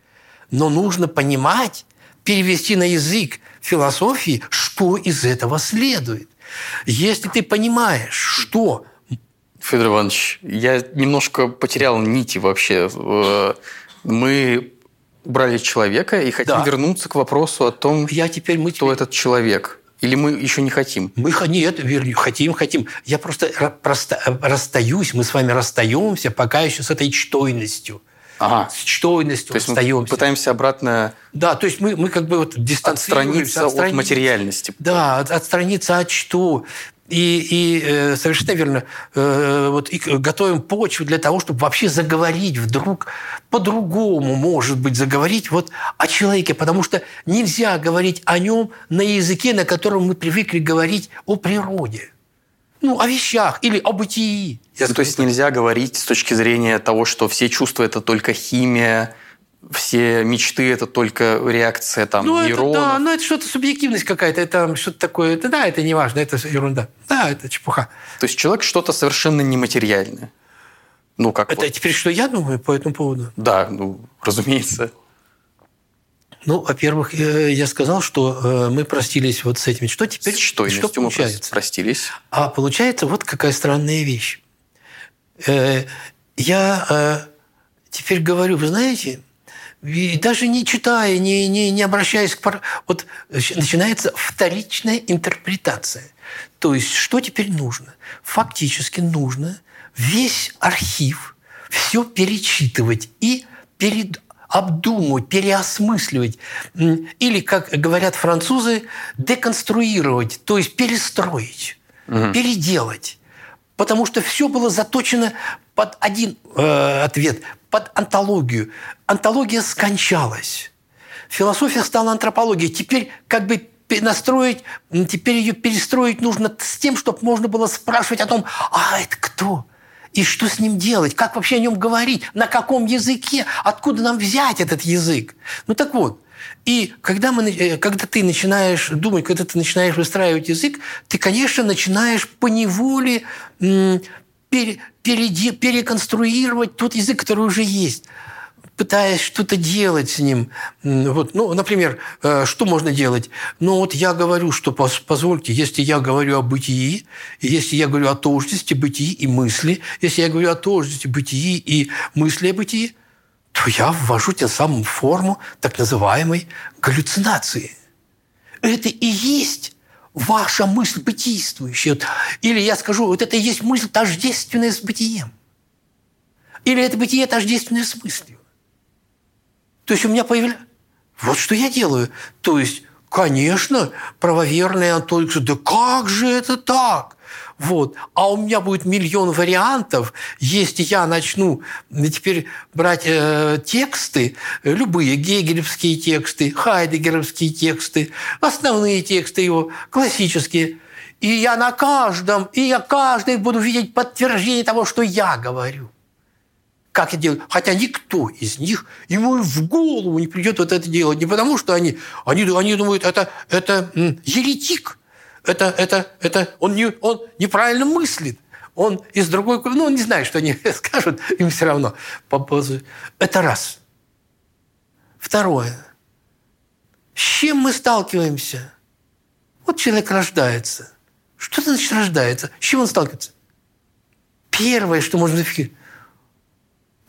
Но нужно понимать, перевести на язык философии, что из этого следует. Если ты понимаешь, что
Федор Иванович, я немножко потерял нити вообще. Э, Мы убрали человека и хотим
Да.
вернуться к вопросу о том,
я теперь мы
кто этот человек. Или мы еще не хотим?
Мы нет, хотим, хотим. Я просто ра- проста- расстаюсь, мы с вами расстаемся пока еще с этой чтойностью.
Ага.
С чтойностью
То есть мы
расстаемся.
пытаемся обратно
Да, то есть мы, мы как бы вот дистанцируемся.
отстраниться от
отстраниться.
материальности.
Да, от- отстраниться от что. И, и э, совершенно верно, э, вот и готовим почву для того, чтобы вообще заговорить вдруг по-другому, может быть, заговорить вот о человеке, потому что нельзя говорить о нем на языке, на котором мы привыкли говорить о природе. Ну, о вещах или о бытии.
Ну, то есть нельзя говорить с точки зрения того, что все чувства – это только химия, все мечты – это только реакция там,
Ну, это,
нейронов.
да, ну, это что-то субъективность какая-то, это что-то такое. Это, да, это не важно, это ерунда. Да, это чепуха.
То есть человек что-то совершенно нематериальное. Ну, как
Это
вот.
теперь что я думаю по этому поводу?
Да, ну, разумеется.
Ну, во-первых, э, я сказал, что э, мы простились вот с этим. Что теперь?
С
что
мы
получается?
простились.
А получается вот какая странная вещь. Э, Я теперь говорю, вы знаете, и даже не читая, не, не, не обращаясь к... пар- Вот начинается вторичная интерпретация. То есть, что теперь нужно? Фактически нужно весь архив, все перечитывать и перед, обдумывать, переосмысливать. Или, как говорят французы, деконструировать, то есть перестроить, переделать. Потому что все было заточено под один э, ответ, под антологию. Антология скончалась. Философия стала антропологией. Теперь как бы настроить, теперь ее перестроить нужно с тем, чтобы можно было спрашивать о том, а это кто? И что с ним делать? Как вообще о нем говорить? На каком языке? Откуда нам взять этот язык? Ну так вот, и когда, мы, э, когда ты начинаешь думать, когда ты начинаешь выстраивать язык, ты, конечно, начинаешь поневоле пере- переде- переконструировать тот язык, который уже есть. пытаясь что-то делать с ним. Вот, ну, например, э, что можно делать? Ну, вот я говорю, что, позвольте, если я говорю о бытии, если я говорю о тождестве бытии и мысли, если я говорю о тождестве бытии и мысли о бытии, то я ввожу тем самым форму так называемой галлюцинации. Это и есть ваша мысль бытийствующая. Или я скажу, вот это и есть мысль тождественная с бытием. Или это бытие тождественное с мыслью. То есть у меня появляется... Вот что я делаю. То есть, конечно, правоверный Антон да как же это так? Вот. А у меня будет миллион вариантов, если я начну теперь брать э, тексты, любые гегелевские тексты, хайдегеровские тексты, основные тексты его, классические, и я на каждом, и я каждый буду видеть подтверждение того, что я говорю как я делаю. Хотя никто из них, ему в голову не придет вот это делать. Не потому, что они, они, они думают, это, это еретик, это, это, это он, не, он неправильно мыслит. Он из другой... Ну, он не знает, что они [LAUGHS] скажут, им все равно. Это раз. Второе. С чем мы сталкиваемся? Вот человек рождается. Что значит рождается? С чем он сталкивается? Первое, что можно зафиксировать,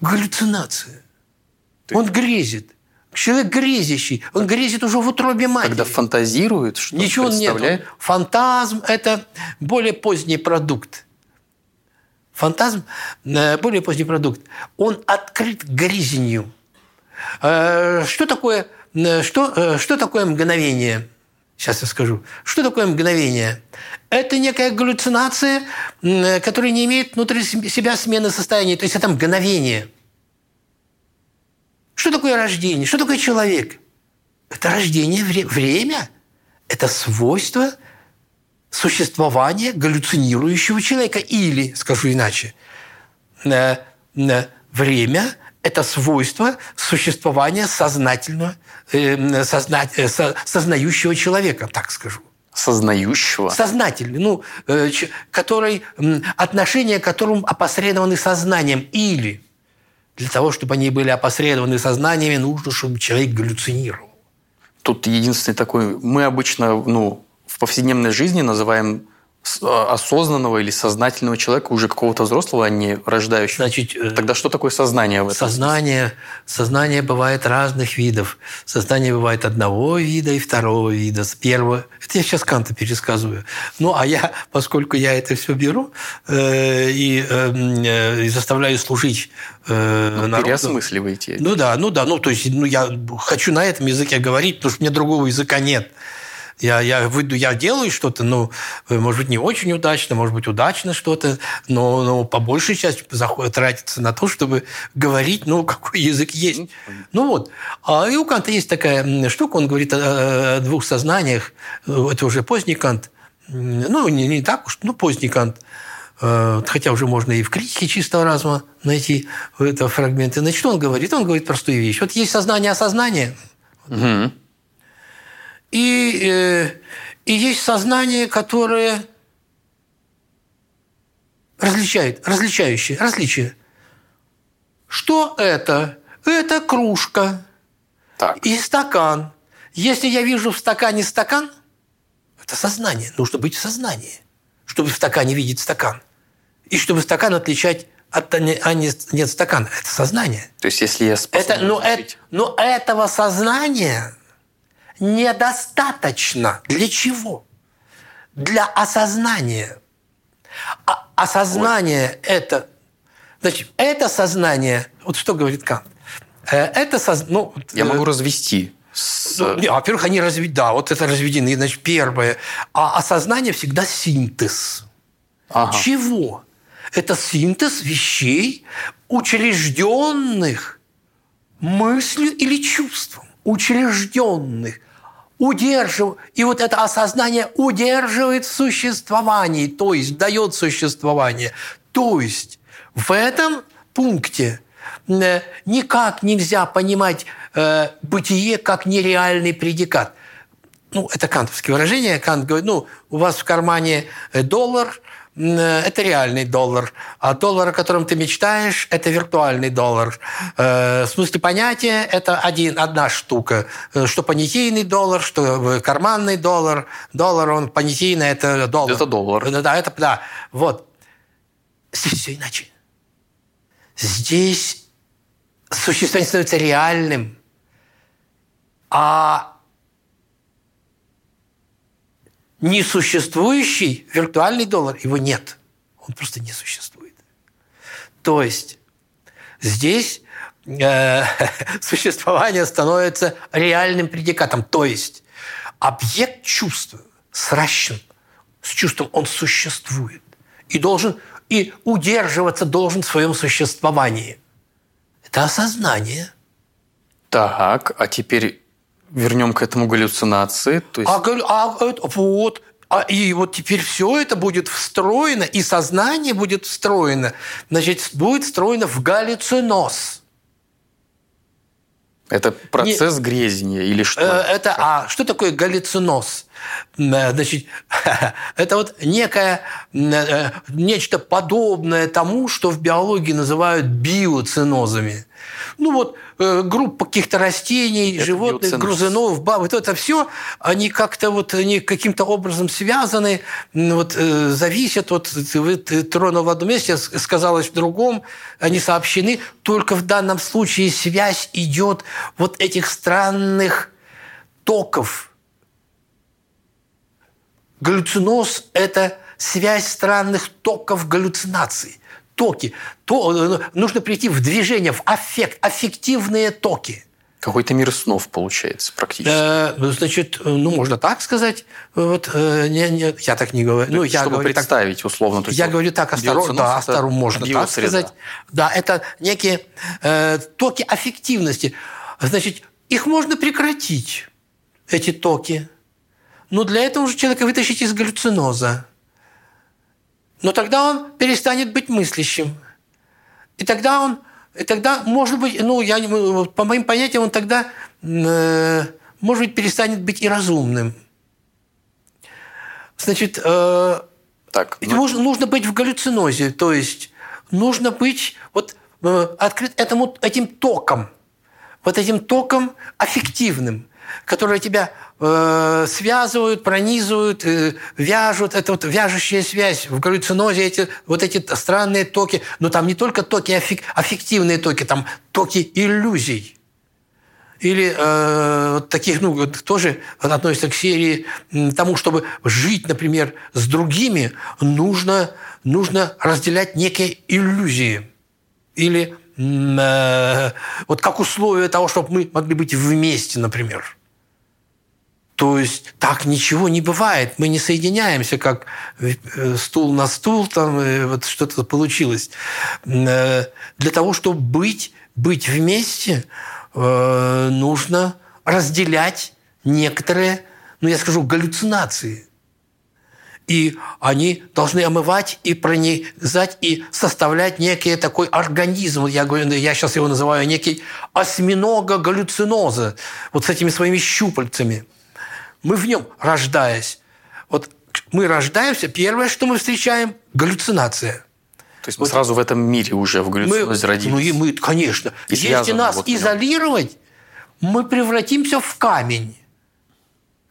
галлюцинация. Ты... Он грезит. Человек грезящий. Он грезит уже в утробе матери.
Когда фантазирует, что
Ничего нет. Фантазм – это более поздний продукт. Фантазм э, – более поздний продукт. Он открыт грезенью. Э, что такое, э, что, что такое мгновение? Сейчас я скажу. Что такое мгновение? Это некая галлюцинация, которая не имеет внутри себя смены состояния. То есть это мгновение. Что такое рождение? Что такое человек? Это рождение, время. Это свойство существования галлюцинирующего человека. Или, скажу иначе, время это свойство существования сознательного, э, созна, э, сознающего человека, так скажу.
Сознающего?
Сознательный, ну, э, который, отношения к которому опосредованы сознанием. Или для того, чтобы они были опосредованы сознаниями, нужно, чтобы человек галлюцинировал.
Тут единственный такой... Мы обычно ну, в повседневной жизни называем осознанного или сознательного человека, уже какого-то взрослого, а не рождающего. Значит, э, Тогда что такое сознание в этом
Сознание, сознание бывает разных видов. Сознание бывает одного вида и второго вида. С первого... Это я сейчас Канта пересказываю. Ну, а я, [LAUGHS] поскольку я это все беру э, и, э, и заставляю служить
э, ну, народу... Переосмысливаете.
Ну да, ну да. Ну, то есть ну, я хочу на этом языке говорить, потому что у меня другого языка нет. Я, я, выйду, я делаю что-то, ну, может быть, не очень удачно, может быть, удачно что-то, но, но по большей части заходит, тратится на то, чтобы говорить, ну, [LAUGHS] какой язык есть. Ну вот. А и у Канта есть такая штука, он говорит о, о двух сознаниях, это уже поздний Кант, ну, не, не так уж, ну, поздний Кант, э, хотя уже можно и в критике чистого разума найти это фрагменты. Значит, что он говорит? Он говорит простую вещь. Вот есть сознание осознание. Угу. И, э, и есть сознание, которое различает, различающее, различие. Что это? Это кружка так. и стакан. Если я вижу в стакане стакан, это сознание. Нужно быть в сознании, чтобы в стакане видеть стакан. И чтобы стакан отличать от а нет, нет стакана. Это сознание.
То есть, если я
способен... Это, но, это, но этого сознания недостаточно. Для чего? Для осознания. А осознание вот. это... Значит, это сознание... Вот что говорит Кант? Э, это сознание... Ну,
Я могу развести
ну, во-первых, они разведены, да, вот это разведены, значит, первое. А осознание всегда синтез. Ага. Чего? Это синтез вещей, учрежденных мыслью или чувством, учрежденных удерживает, и вот это осознание удерживает в существовании, то есть дает существование. То есть в этом пункте э, никак нельзя понимать э, бытие как нереальный предикат. Ну, это кантовские выражения. Кант говорит, ну, у вас в кармане э, доллар, это реальный доллар, а доллар, о котором ты мечтаешь, это виртуальный доллар. Э, в смысле понятия это один, одна штука. Э, что понятийный доллар, что карманный доллар. Доллар, он понятийный, это доллар.
Это доллар.
Да, это, да. Вот. Здесь все иначе. Здесь существование становится реальным. А несуществующий виртуальный доллар, его нет. Он просто не существует. То есть здесь э, [LAUGHS] существование становится реальным предикатом. То есть объект чувства сращен с чувством, он существует. И должен, и удерживаться должен в своем существовании. Это осознание.
Так, а теперь вернем к этому галлюцинации. То есть...
а, а, вот, а, и вот теперь все это будет встроено, и сознание будет встроено, значит, будет встроено в галлюциноз.
Это процесс Не, грезения или что?
Э, это, а что такое галлюциноз? Э, значит, [LAUGHS] это вот некое, э, нечто подобное тому, что в биологии называют биоцинозами. Ну вот э, группа каких-то растений, это животных, грузунов, баб, вот это все, они как-то вот они каким-то образом связаны, вот э, зависят. Вот вы тронул в одном месте, сказалось в другом, они сообщены. Только в данном случае связь идет вот этих странных токов. Галлюциноз – это связь странных токов галлюцинаций токи. То, э, нужно прийти в движение, в аффект, аффективные токи.
Какой-то мир снов получается практически.
Э, значит, э, ну можно так сказать. Вот, э, не, не, я так не говорю. Ну,
я
Чтобы
говорю представить так, условно.
Я вот говорю так, осторожно, да, осторожно можно так сказать. Да, это некие э, токи аффективности. Значит, их можно прекратить, эти токи. Но для этого уже человека вытащить из галлюциноза. Но тогда он перестанет быть мыслящим. И тогда он, и тогда, может быть, ну, я, по моим понятиям, он тогда, э, может быть, перестанет быть и разумным. Значит, э, так, ну... нужно, нужно быть в галлюцинозе, то есть нужно быть вот э, открыт этому, этим током, вот этим током аффективным, который тебя э, связывают, пронизывают, э, вяжут. Это вот вяжущая связь в галлюцинозе, эти, вот эти странные токи. Но там не только токи, аффек, аффективные токи, там токи иллюзий. Или э, вот таких, ну, тоже относится к серии тому, чтобы жить, например, с другими, нужно, нужно разделять некие иллюзии. Или э, вот как условие того, чтобы мы могли быть вместе, например. То есть так ничего не бывает. Мы не соединяемся, как э, стул на стул, там э, вот что-то получилось. Э, для того, чтобы быть, быть вместе, нужно разделять некоторые, ну я скажу, галлюцинации. И они должны омывать и пронизать, и составлять некий такой организм. Я, говорю, я сейчас его называю некий осьминога галлюциноза, вот с этими своими щупальцами – мы в нем, рождаясь, вот мы рождаемся, первое, что мы встречаем – галлюцинация.
То есть мы вот, сразу в этом мире уже в галлюцинозе мы, родились.
Ну и мы, конечно. И Если нас вот изолировать, мы превратимся в камень.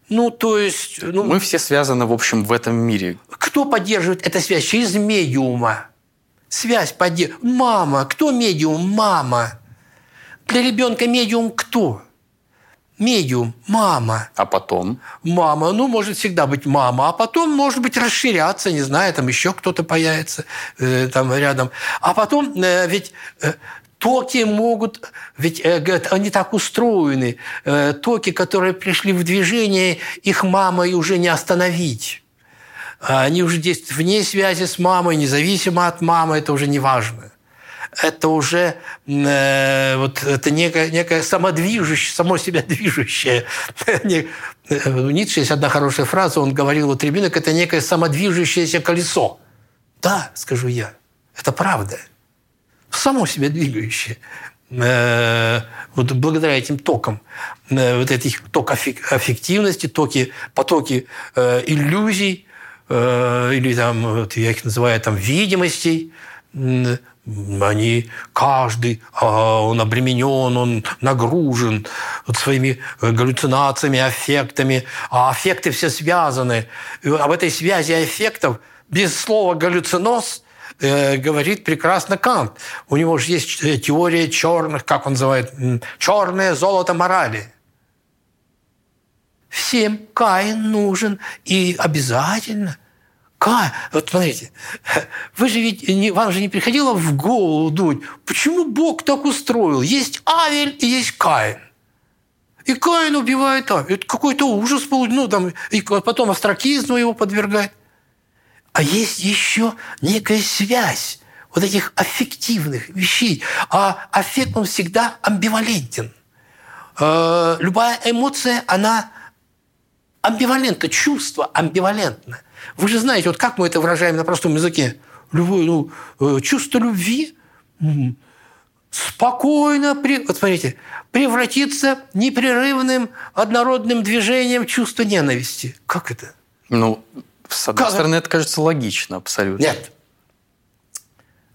Ну, то есть... Ну,
мы все связаны, в общем, в этом мире.
Кто поддерживает эту связь? Через медиума. Связь поддерживает. Мама. Кто медиум? Мама. Для ребенка медиум кто? Медиум, мама.
А потом?
Мама, ну, может всегда быть мама, а потом, может быть, расширяться, не знаю, там еще кто-то появится э, там рядом. А потом э, ведь э, токи могут, ведь э, говорят, они так устроены, э, токи, которые пришли в движение, их мамой уже не остановить. Они уже действуют вне связи с мамой, независимо от мамы, это уже не важно это уже э, вот это некое, некое самодвижущее, само себя движущее. [LAUGHS] У Ницше есть одна хорошая фраза, он говорил, вот ребенок – это некое самодвижущееся колесо. Да, скажу я, это правда. Само себя двигающее. Э, вот благодаря этим токам, э, вот этих ток аффективности, токи, потоки э, иллюзий, э, или там, вот я их называю там видимостей, они, каждый, а, он обременен, он нагружен вот своими э, галлюцинациями, аффектами, а аффекты все связаны. И об этой связи аффектов без слова «галлюциноз» э, говорит прекрасно Кант. У него же есть э, теория черных, как он называет, черное золото морали. Всем Каин нужен и обязательно – Ка, вот смотрите, вы же ведь, не, вам же не приходило в голову думать, почему Бог так устроил? Есть Авель и есть Каин. И Каин убивает Авель. Это какой-то ужас был. Ну, там, и потом астракизму его подвергает. А есть еще некая связь вот этих аффективных вещей. А аффект, он всегда амбивалентен. Э, любая эмоция, она амбивалентна, чувство амбивалентно. Вы же знаете, вот как мы это выражаем на простом языке? Любое, ну, э, чувство любви спокойно, вот смотрите, превратиться непрерывным однородным движением чувства ненависти. Как это?
Ну, с одной как? стороны, это кажется логично абсолютно.
Нет.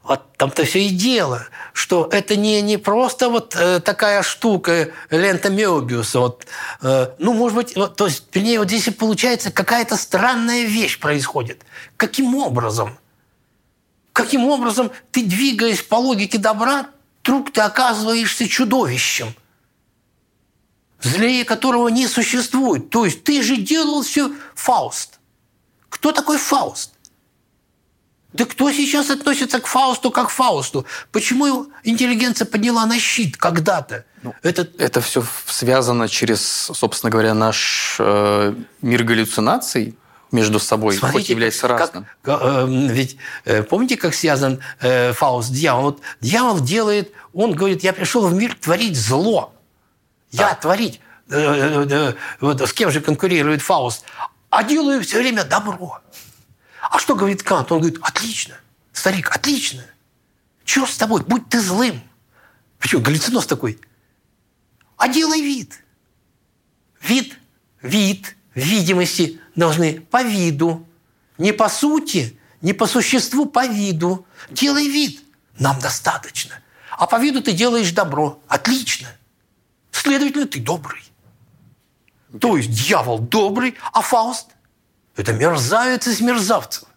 Вот там-то все и дело, что это не, не просто вот э, такая штука, лента Меобиуса. Вот, э, ну, может быть, вот, то есть, вернее, вот здесь и получается какая-то странная вещь происходит. Каким образом? Каким образом ты, двигаясь по логике добра, вдруг ты оказываешься чудовищем, злее которого не существует. То есть ты же делал все Фауст. Кто такой Фауст? Да кто сейчас относится к Фаусту как к Фаусту? Почему интеллигенция подняла на щит когда-то?
Ну, это... это все связано через, собственно говоря, наш э, мир галлюцинаций между собой, Смотрите, хоть является разным.
Как, э, ведь э, помните, как связан э, Фауст с дьяволом? Вот дьявол делает, он говорит, я пришел в мир творить зло. Я да. творить. Э, э, э, вот, с кем же конкурирует Фауст? А делаю все время добро. А что говорит Кант? Он говорит, отлично, старик, отлично. Чего с тобой? Будь ты злым. Почему? Галлюциноз такой. А делай вид. Вид, вид, видимости должны по виду. Не по сути, не по существу, по виду. Делай вид. Нам достаточно. А по виду ты делаешь добро. Отлично. Следовательно, ты добрый. То есть дьявол добрый, а Фауст это мерзавец из мерзавцев.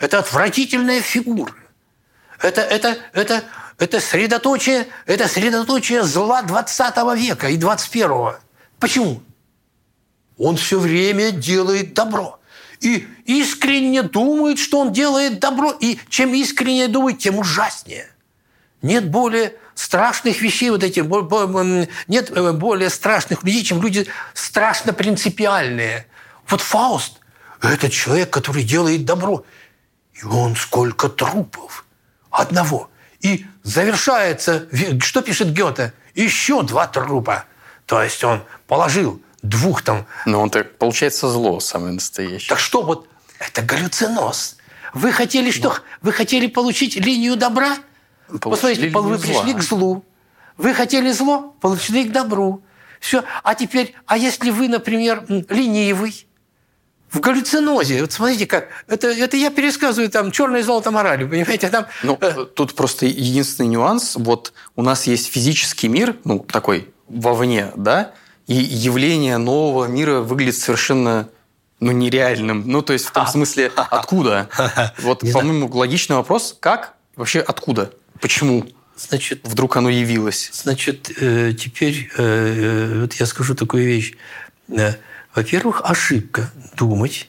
Это отвратительная фигура. Это, это, это, это средоточие, это средоточие зла 20 века и 21. Почему? Он все время делает добро. И искренне думает, что он делает добро. И чем искренне думает, тем ужаснее. Нет более страшных вещей, вот эти, нет э, более страшных людей, чем люди страшно принципиальные. Вот Фауст это человек, который делает добро. И он сколько трупов. Одного. И завершается, что пишет Гёте? Еще два трупа. То есть он положил двух там...
Но он так, получается, зло самое настоящее.
Так что вот, это галлюциноз. Вы хотели что? Но. Вы хотели получить линию добра? Посмотрите, вы пришли к злу. Вы хотели зло, получили к добру. Все. А теперь, а если вы, например, ленивый, в галлюцинозе. Вот смотрите, как это, это я пересказываю там черное золото морали, понимаете? Там,
ну, э... тут просто единственный нюанс. Вот у нас есть физический мир, ну, такой вовне, да, и явление нового мира выглядит совершенно ну, нереальным. Ну, то есть, в том смысле, откуда? Вот, по-моему, логичный вопрос, как? Вообще, откуда? Почему? Значит, вдруг оно явилось?
Значит, э, теперь э, вот я скажу такую вещь. Во-первых, ошибка думать,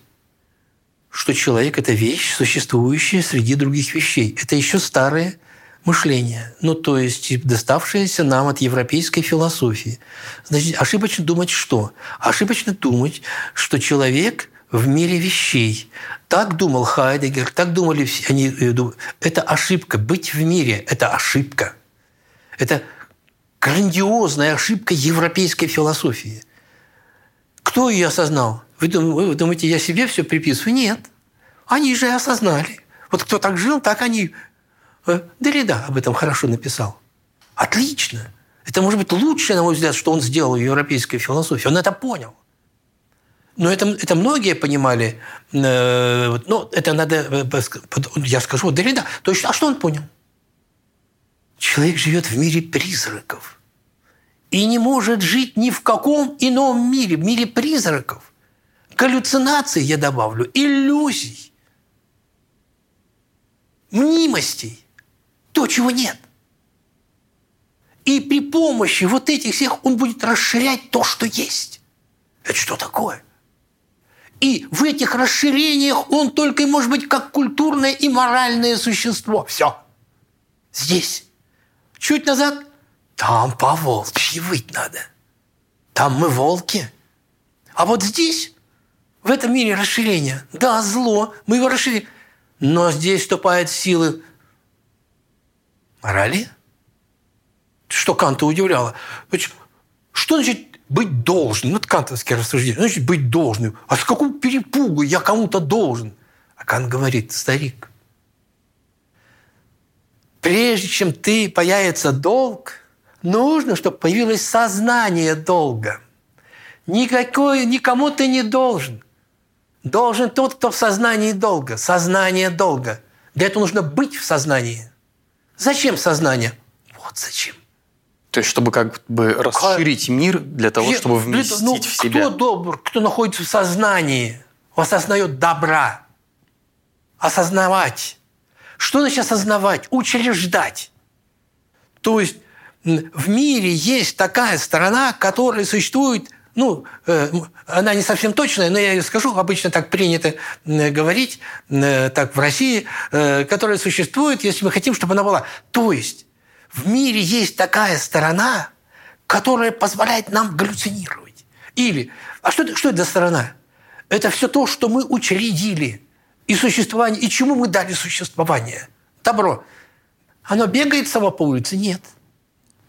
что человек – это вещь, существующая среди других вещей. Это еще старое мышление, ну, то есть доставшееся нам от европейской философии. Значит, ошибочно думать что? Ошибочно думать, что человек в мире вещей. Так думал Хайдегер, так думали все. Они, э, это ошибка. Быть в мире – это ошибка. Это грандиозная ошибка европейской философии – кто ее осознал? Вы думаете, я себе все приписываю? Нет. Они же осознали. Вот кто так жил, так они... Э, Derrida об этом хорошо написал. Отлично. Это может быть лучшее, на мой взгляд, что он сделал в европейской философии. Он это понял. Но это, это многие понимали. Э, ну, это надо... Э, я скажу, Derrida. То есть, а что он понял? Человек живет в мире призраков. И не может жить ни в каком ином мире, в мире призраков. Галлюцинации, я добавлю, иллюзий, мнимостей, то, чего нет. И при помощи вот этих всех он будет расширять то, что есть. Это что такое? И в этих расширениях он только может быть как культурное и моральное существо. Все. Здесь. Чуть назад. Там по волчьи выть надо. Там мы волки. А вот здесь, в этом мире расширения, да, зло, мы его расширим. Но здесь вступают силы морали. Что Канта удивляло. Что значит быть должным. Ну, это кантовские рассуждения. Значит, быть должным. А с какого перепугу я кому-то должен? А Кант говорит, старик, прежде чем ты появится долг, нужно, чтобы появилось сознание долга. Никакой, никому ты не должен. Должен тот, кто в сознании долга. Сознание долга. Для этого нужно быть в сознании. Зачем сознание? Вот зачем.
То есть, чтобы как бы расширить мир для того, Я, чтобы вместить ну, в себя.
Кто добр, кто находится в сознании, осознает добра. Осознавать. Что значит осознавать? Учреждать. То есть в мире есть такая сторона, которая существует, ну, э, она не совсем точная, но я ее скажу, обычно так принято говорить, так в России, э, которая существует, если мы хотим, чтобы она была. То есть в мире есть такая сторона, которая позволяет нам галлюцинировать. Или, а что, что это за сторона? Это все то, что мы учредили. И существование, и чему мы дали существование. Добро. Оно бегает само по улице? Нет.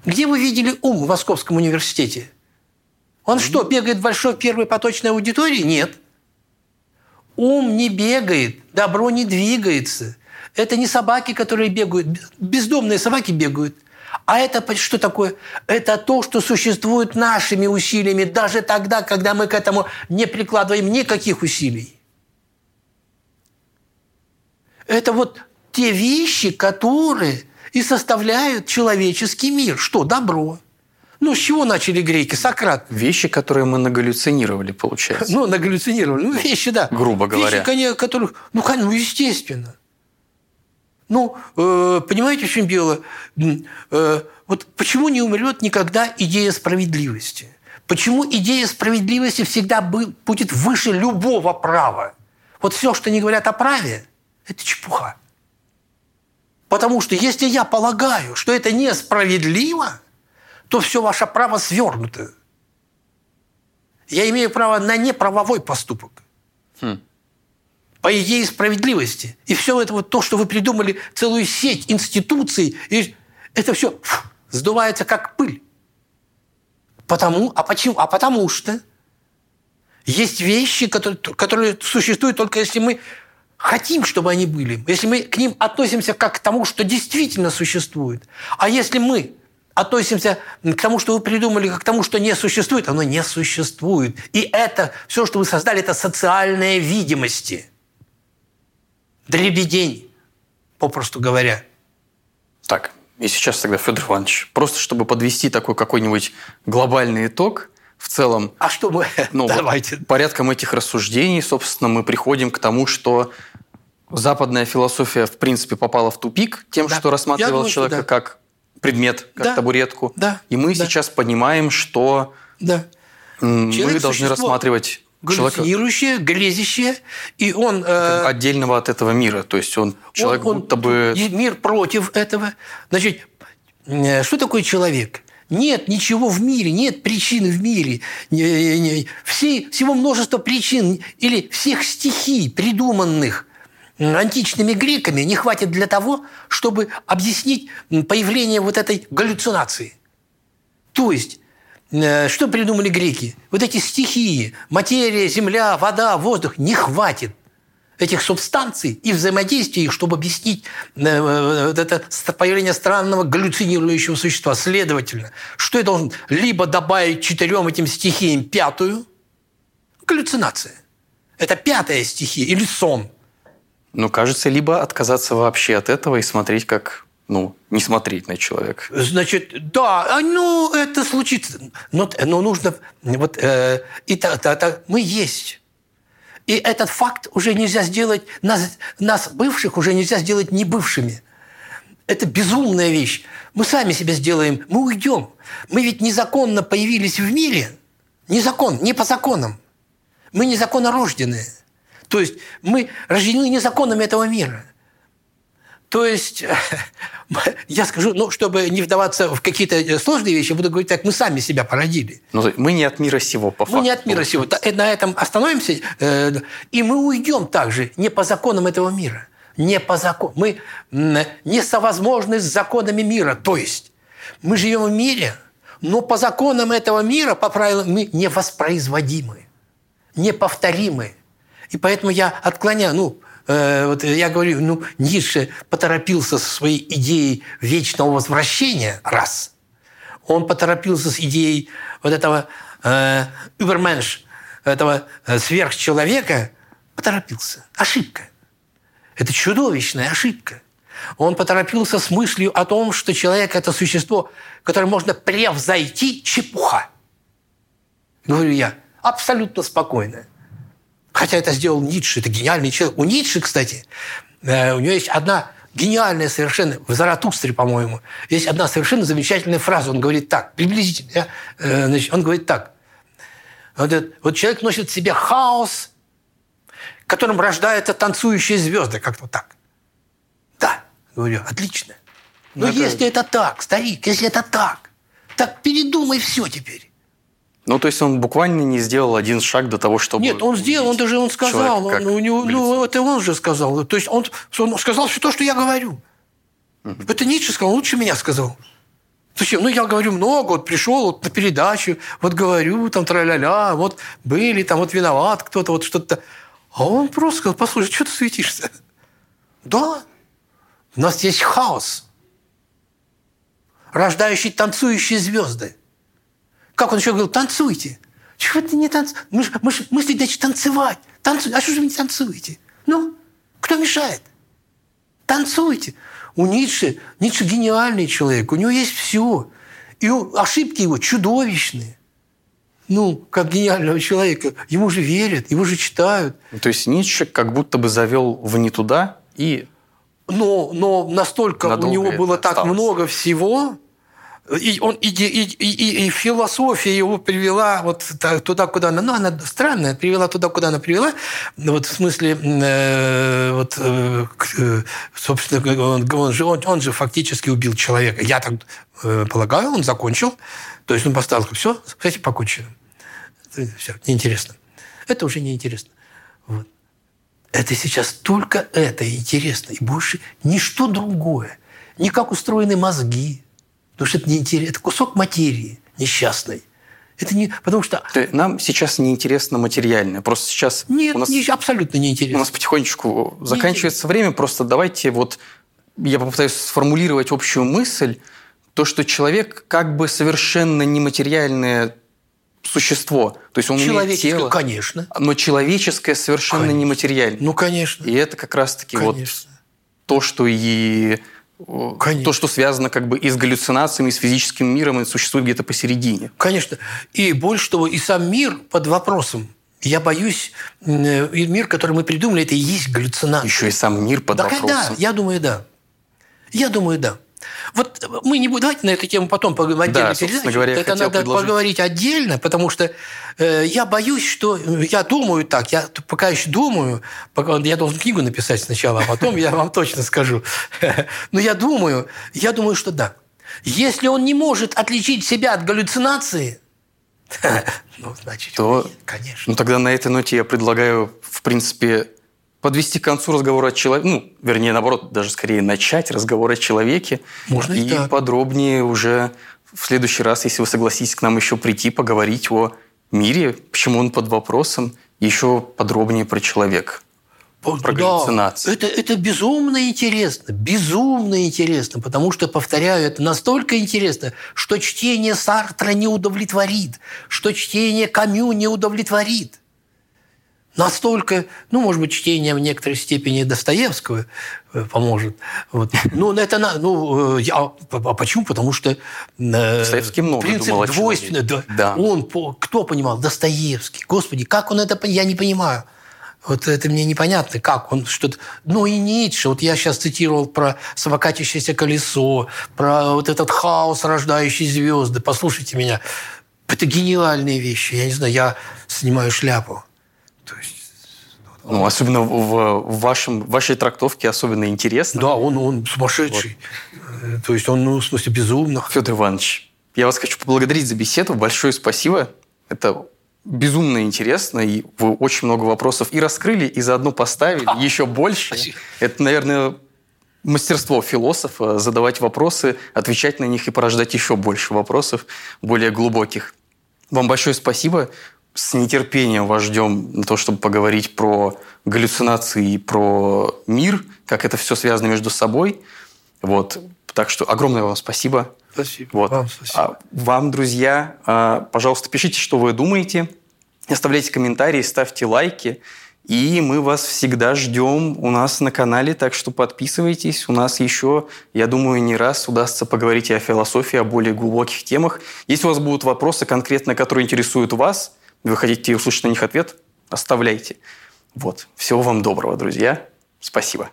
Где вы видели ум в Московском университете? Он что, бегает в большой первой поточной аудитории? Нет. Ум не бегает, добро не двигается. Это не собаки, которые бегают, бездомные собаки бегают. А это что такое? Это то, что существует нашими усилиями, даже тогда, когда мы к этому не прикладываем никаких усилий. Это вот те вещи, которые и составляют человеческий мир. Что? Добро. Ну, с чего начали греки? Сократ.
Вещи, которые мы нагаллюцинировали, получается.
Ну, нагаллюцинировали. Ну, вещи, да.
Грубо говоря.
Вещи, которых... Ну, ну, естественно. Ну, э, понимаете, в чем дело? Э, вот почему не умрет никогда идея справедливости? Почему идея справедливости всегда будет выше любого права? Вот все, что не говорят о праве, это чепуха. Потому что если я полагаю, что это несправедливо, то все ваше право свернуто. Я имею право на неправовой поступок. Хм по идее справедливости. И все это вот то, что вы придумали, целую сеть институций, и это все фу, сдувается как пыль. Потому, а почему? А потому что есть вещи, которые, которые существуют только если мы хотим, чтобы они были, если мы к ним относимся как к тому, что действительно существует. А если мы относимся к тому, что вы придумали, как к тому, что не существует, оно не существует. И это, все, что вы создали, это социальные видимости – дребедень, попросту говоря.
Так, и сейчас тогда, Федор Иванович, просто чтобы подвести такой какой-нибудь глобальный итог, в целом...
А что мы...
Ну, [LAUGHS] Давайте. Вот, порядком этих рассуждений, собственно, мы приходим к тому, что западная философия, в принципе, попала в тупик тем, да. что рассматривала думаю, человека да. как предмет, как да. табуретку.
Да.
И мы
да.
сейчас понимаем, что
да.
мы Человек должны рассматривать
галлюцинирующее, грезящее, и он...
Э, Отдельного от этого мира, то есть он человек он, будто бы...
Мир против этого. Значит, э, что такое человек? Нет ничего в мире, нет причин в мире. Все, всего множество причин или всех стихий, придуманных античными греками, не хватит для того, чтобы объяснить появление вот этой галлюцинации. То есть Э, что придумали греки? Вот эти стихии, материя, земля, вода, воздух, не хватит этих субстанций и взаимодействия их, чтобы объяснить э, вот это появление странного галлюцинирующего существа. Следовательно, что я должен либо добавить четырем этим стихиям пятую галлюцинация. Это пятая стихия или сон.
Ну, кажется, либо отказаться вообще от этого и смотреть, как ну, не смотреть на человека.
Значит, да, а, ну, это случится. Но, но нужно... Вот, э, и та, та, та, мы есть. И этот факт уже нельзя сделать... Нас, нас, бывших, уже нельзя сделать не бывшими. Это безумная вещь. Мы сами себя сделаем, мы уйдем. Мы ведь незаконно появились в мире. Незакон, не по законам. Мы незаконно рожденные. То есть мы рождены незаконами этого мира. То есть, [LAUGHS] я скажу, ну, чтобы не вдаваться в какие-то сложные вещи, буду говорить так, мы сами себя породили.
Ну, мы не от мира сего, по факту.
Мы не от мира сего. На этом остановимся, э, и мы уйдем также не по законам этого мира. Не по закону. Мы не совозможны с законами мира. То есть, мы живем в мире, но по законам этого мира, по правилам, мы невоспроизводимы, неповторимы. И поэтому я отклоняю, ну, э, вот я говорю, ну, Ницше поторопился со своей идеей вечного возвращения, раз. Он поторопился с идеей вот этого э, этого э, сверхчеловека, поторопился. Ошибка. Это чудовищная ошибка. Он поторопился с мыслью о том, что человек – это существо, которое можно превзойти чепуха. Говорю я, абсолютно спокойно. Хотя это сделал Ницше, это гениальный человек. У Ницше, кстати, э, у него есть одна гениальная совершенно, в Заратустре, по-моему, есть одна совершенно замечательная фраза. Он говорит так, приблизительно. Э, значит, он говорит так. Вот, вот человек носит в себе хаос, которым рождаются танцующие звезды, как-то так. Да, говорю, отлично. Но, Но это... если это так, старик, если это так, так передумай все теперь.
Ну, то есть он буквально не сделал один шаг до того, чтобы...
Нет, он сделал, он даже он сказал. Он, у него, ну, это он же сказал. То есть он, он сказал все то, что я говорю. Угу. Это Ницше сказал, лучше меня сказал. Зачем? Ну, я говорю много, вот пришел вот на передачу, вот говорю, там, тра-ля-ля, вот были, там, вот виноват кто-то, вот что-то. А он просто сказал, послушай, что ты светишься? [LAUGHS] Да, у нас есть хаос, рождающий танцующие звезды. Как он еще говорил, танцуйте. Чего ты не танцуешь? Мы, мы, мы значит, танцевать. Танцуйте. А что же вы не танцуете? Ну, кто мешает? Танцуйте. У Ницше, Ницше гениальный человек, у него есть все. И ошибки его чудовищные ну, как гениального человека, ему же верят, его же читают.
То есть Ницше как будто бы завел в не туда и...
Но, но настолько у него было так осталось. много всего, и, он, и, и, и, и философия его привела вот туда, куда она... Ну, она странная, привела туда, куда она привела. Вот в смысле, э, вот, э, э собственно, он, он, же, он, он же фактически убил человека. Я так э, полагаю, он закончил то есть он поставил, все, кстати, покончено. Все, неинтересно. Это уже неинтересно. Вот. Это сейчас только это интересно, и больше ничто другое. Не как устроены мозги, потому что это неинтересно. Это кусок материи несчастной. Это не, потому что...
Нам сейчас неинтересно материальное. Просто сейчас...
Нет, у нас, не, абсолютно неинтересно.
У нас потихонечку заканчивается время. Просто давайте вот... Я попытаюсь сформулировать общую мысль то, что человек как бы совершенно нематериальное существо. То есть он имеет тело.
конечно.
Но человеческое совершенно конечно. нематериальное.
Ну, конечно.
И это как раз-таки вот то, что и Конечно. То, что связано как бы и с галлюцинациями, и с физическим миром, и существует где-то посередине.
Конечно. И больше того, и сам мир под вопросом. Я боюсь, и мир, который мы придумали, это и есть галлюцинация.
Еще и сам мир под да, вопросом.
Да, я думаю, да. Я думаю, да. Вот мы не будем, давайте на эту тему потом поговорим отдельно.
Да, говоря,
Это надо
предложить.
поговорить отдельно, потому что э, я боюсь, что я думаю так, я пока еще думаю, пока я должен книгу написать сначала, а потом я вам точно скажу. [LAUGHS] Но я думаю, я думаю, что да. Если он не может отличить себя от галлюцинации, [LAUGHS] ну, значит,
то, конечно. Ну, тогда на этой ноте я предлагаю, в принципе, подвести к концу разговора о человеке, ну, вернее, наоборот, даже скорее начать разговор о человеке.
Можно и,
и так. подробнее уже в следующий раз, если вы согласитесь к нам еще прийти, поговорить о мире, почему он под вопросом, еще подробнее про человека. Про да, галлюцинации.
Это, это безумно интересно, безумно интересно, потому что, повторяю, это настолько интересно, что чтение Сартра не удовлетворит, что чтение Камю не удовлетворит. Настолько, ну, может быть, чтение в некоторой степени Достоевского э, поможет. Вот. Ну, это, ну, я, а, почему? Потому что
Достоевский много
принцип
думал
двойственно, да, да. Он, кто понимал? Достоевский. Господи, как он это, я не понимаю. Вот это мне непонятно, как он что-то... Ну и Ницше, вот я сейчас цитировал про самокатящееся колесо, про вот этот хаос, рождающий звезды. Послушайте меня. Это гениальные вещи. Я не знаю, я снимаю шляпу. То есть
ну, особенно в, в, вашем, в вашей трактовке особенно интересно.
Да, он, он сумасшедший. Вот. То есть он, ну, в смысле, безумно.
Федор Иванович, я вас хочу поблагодарить за беседу. Большое спасибо. Это безумно интересно, и вы очень много вопросов и раскрыли, и заодно поставили [LAUGHS] а, еще больше. Спасибо. Это, наверное, мастерство философа задавать вопросы, отвечать на них и порождать еще больше вопросов, более глубоких. Вам большое спасибо. С нетерпением вас ждем на то, чтобы поговорить про галлюцинации и про мир, как это все связано между собой. Вот. Так что огромное вам спасибо.
Спасибо.
Вот. Вам спасибо. А вам, друзья, а, пожалуйста, пишите, что вы думаете. Оставляйте комментарии, ставьте лайки. И мы вас всегда ждем у нас на канале, так что подписывайтесь. У нас еще, я думаю, не раз удастся поговорить и о философии, о более глубоких темах. Если у вас будут вопросы конкретно, которые интересуют вас, вы хотите услышать на них ответ, оставляйте. Вот. Всего вам доброго, друзья. Спасибо.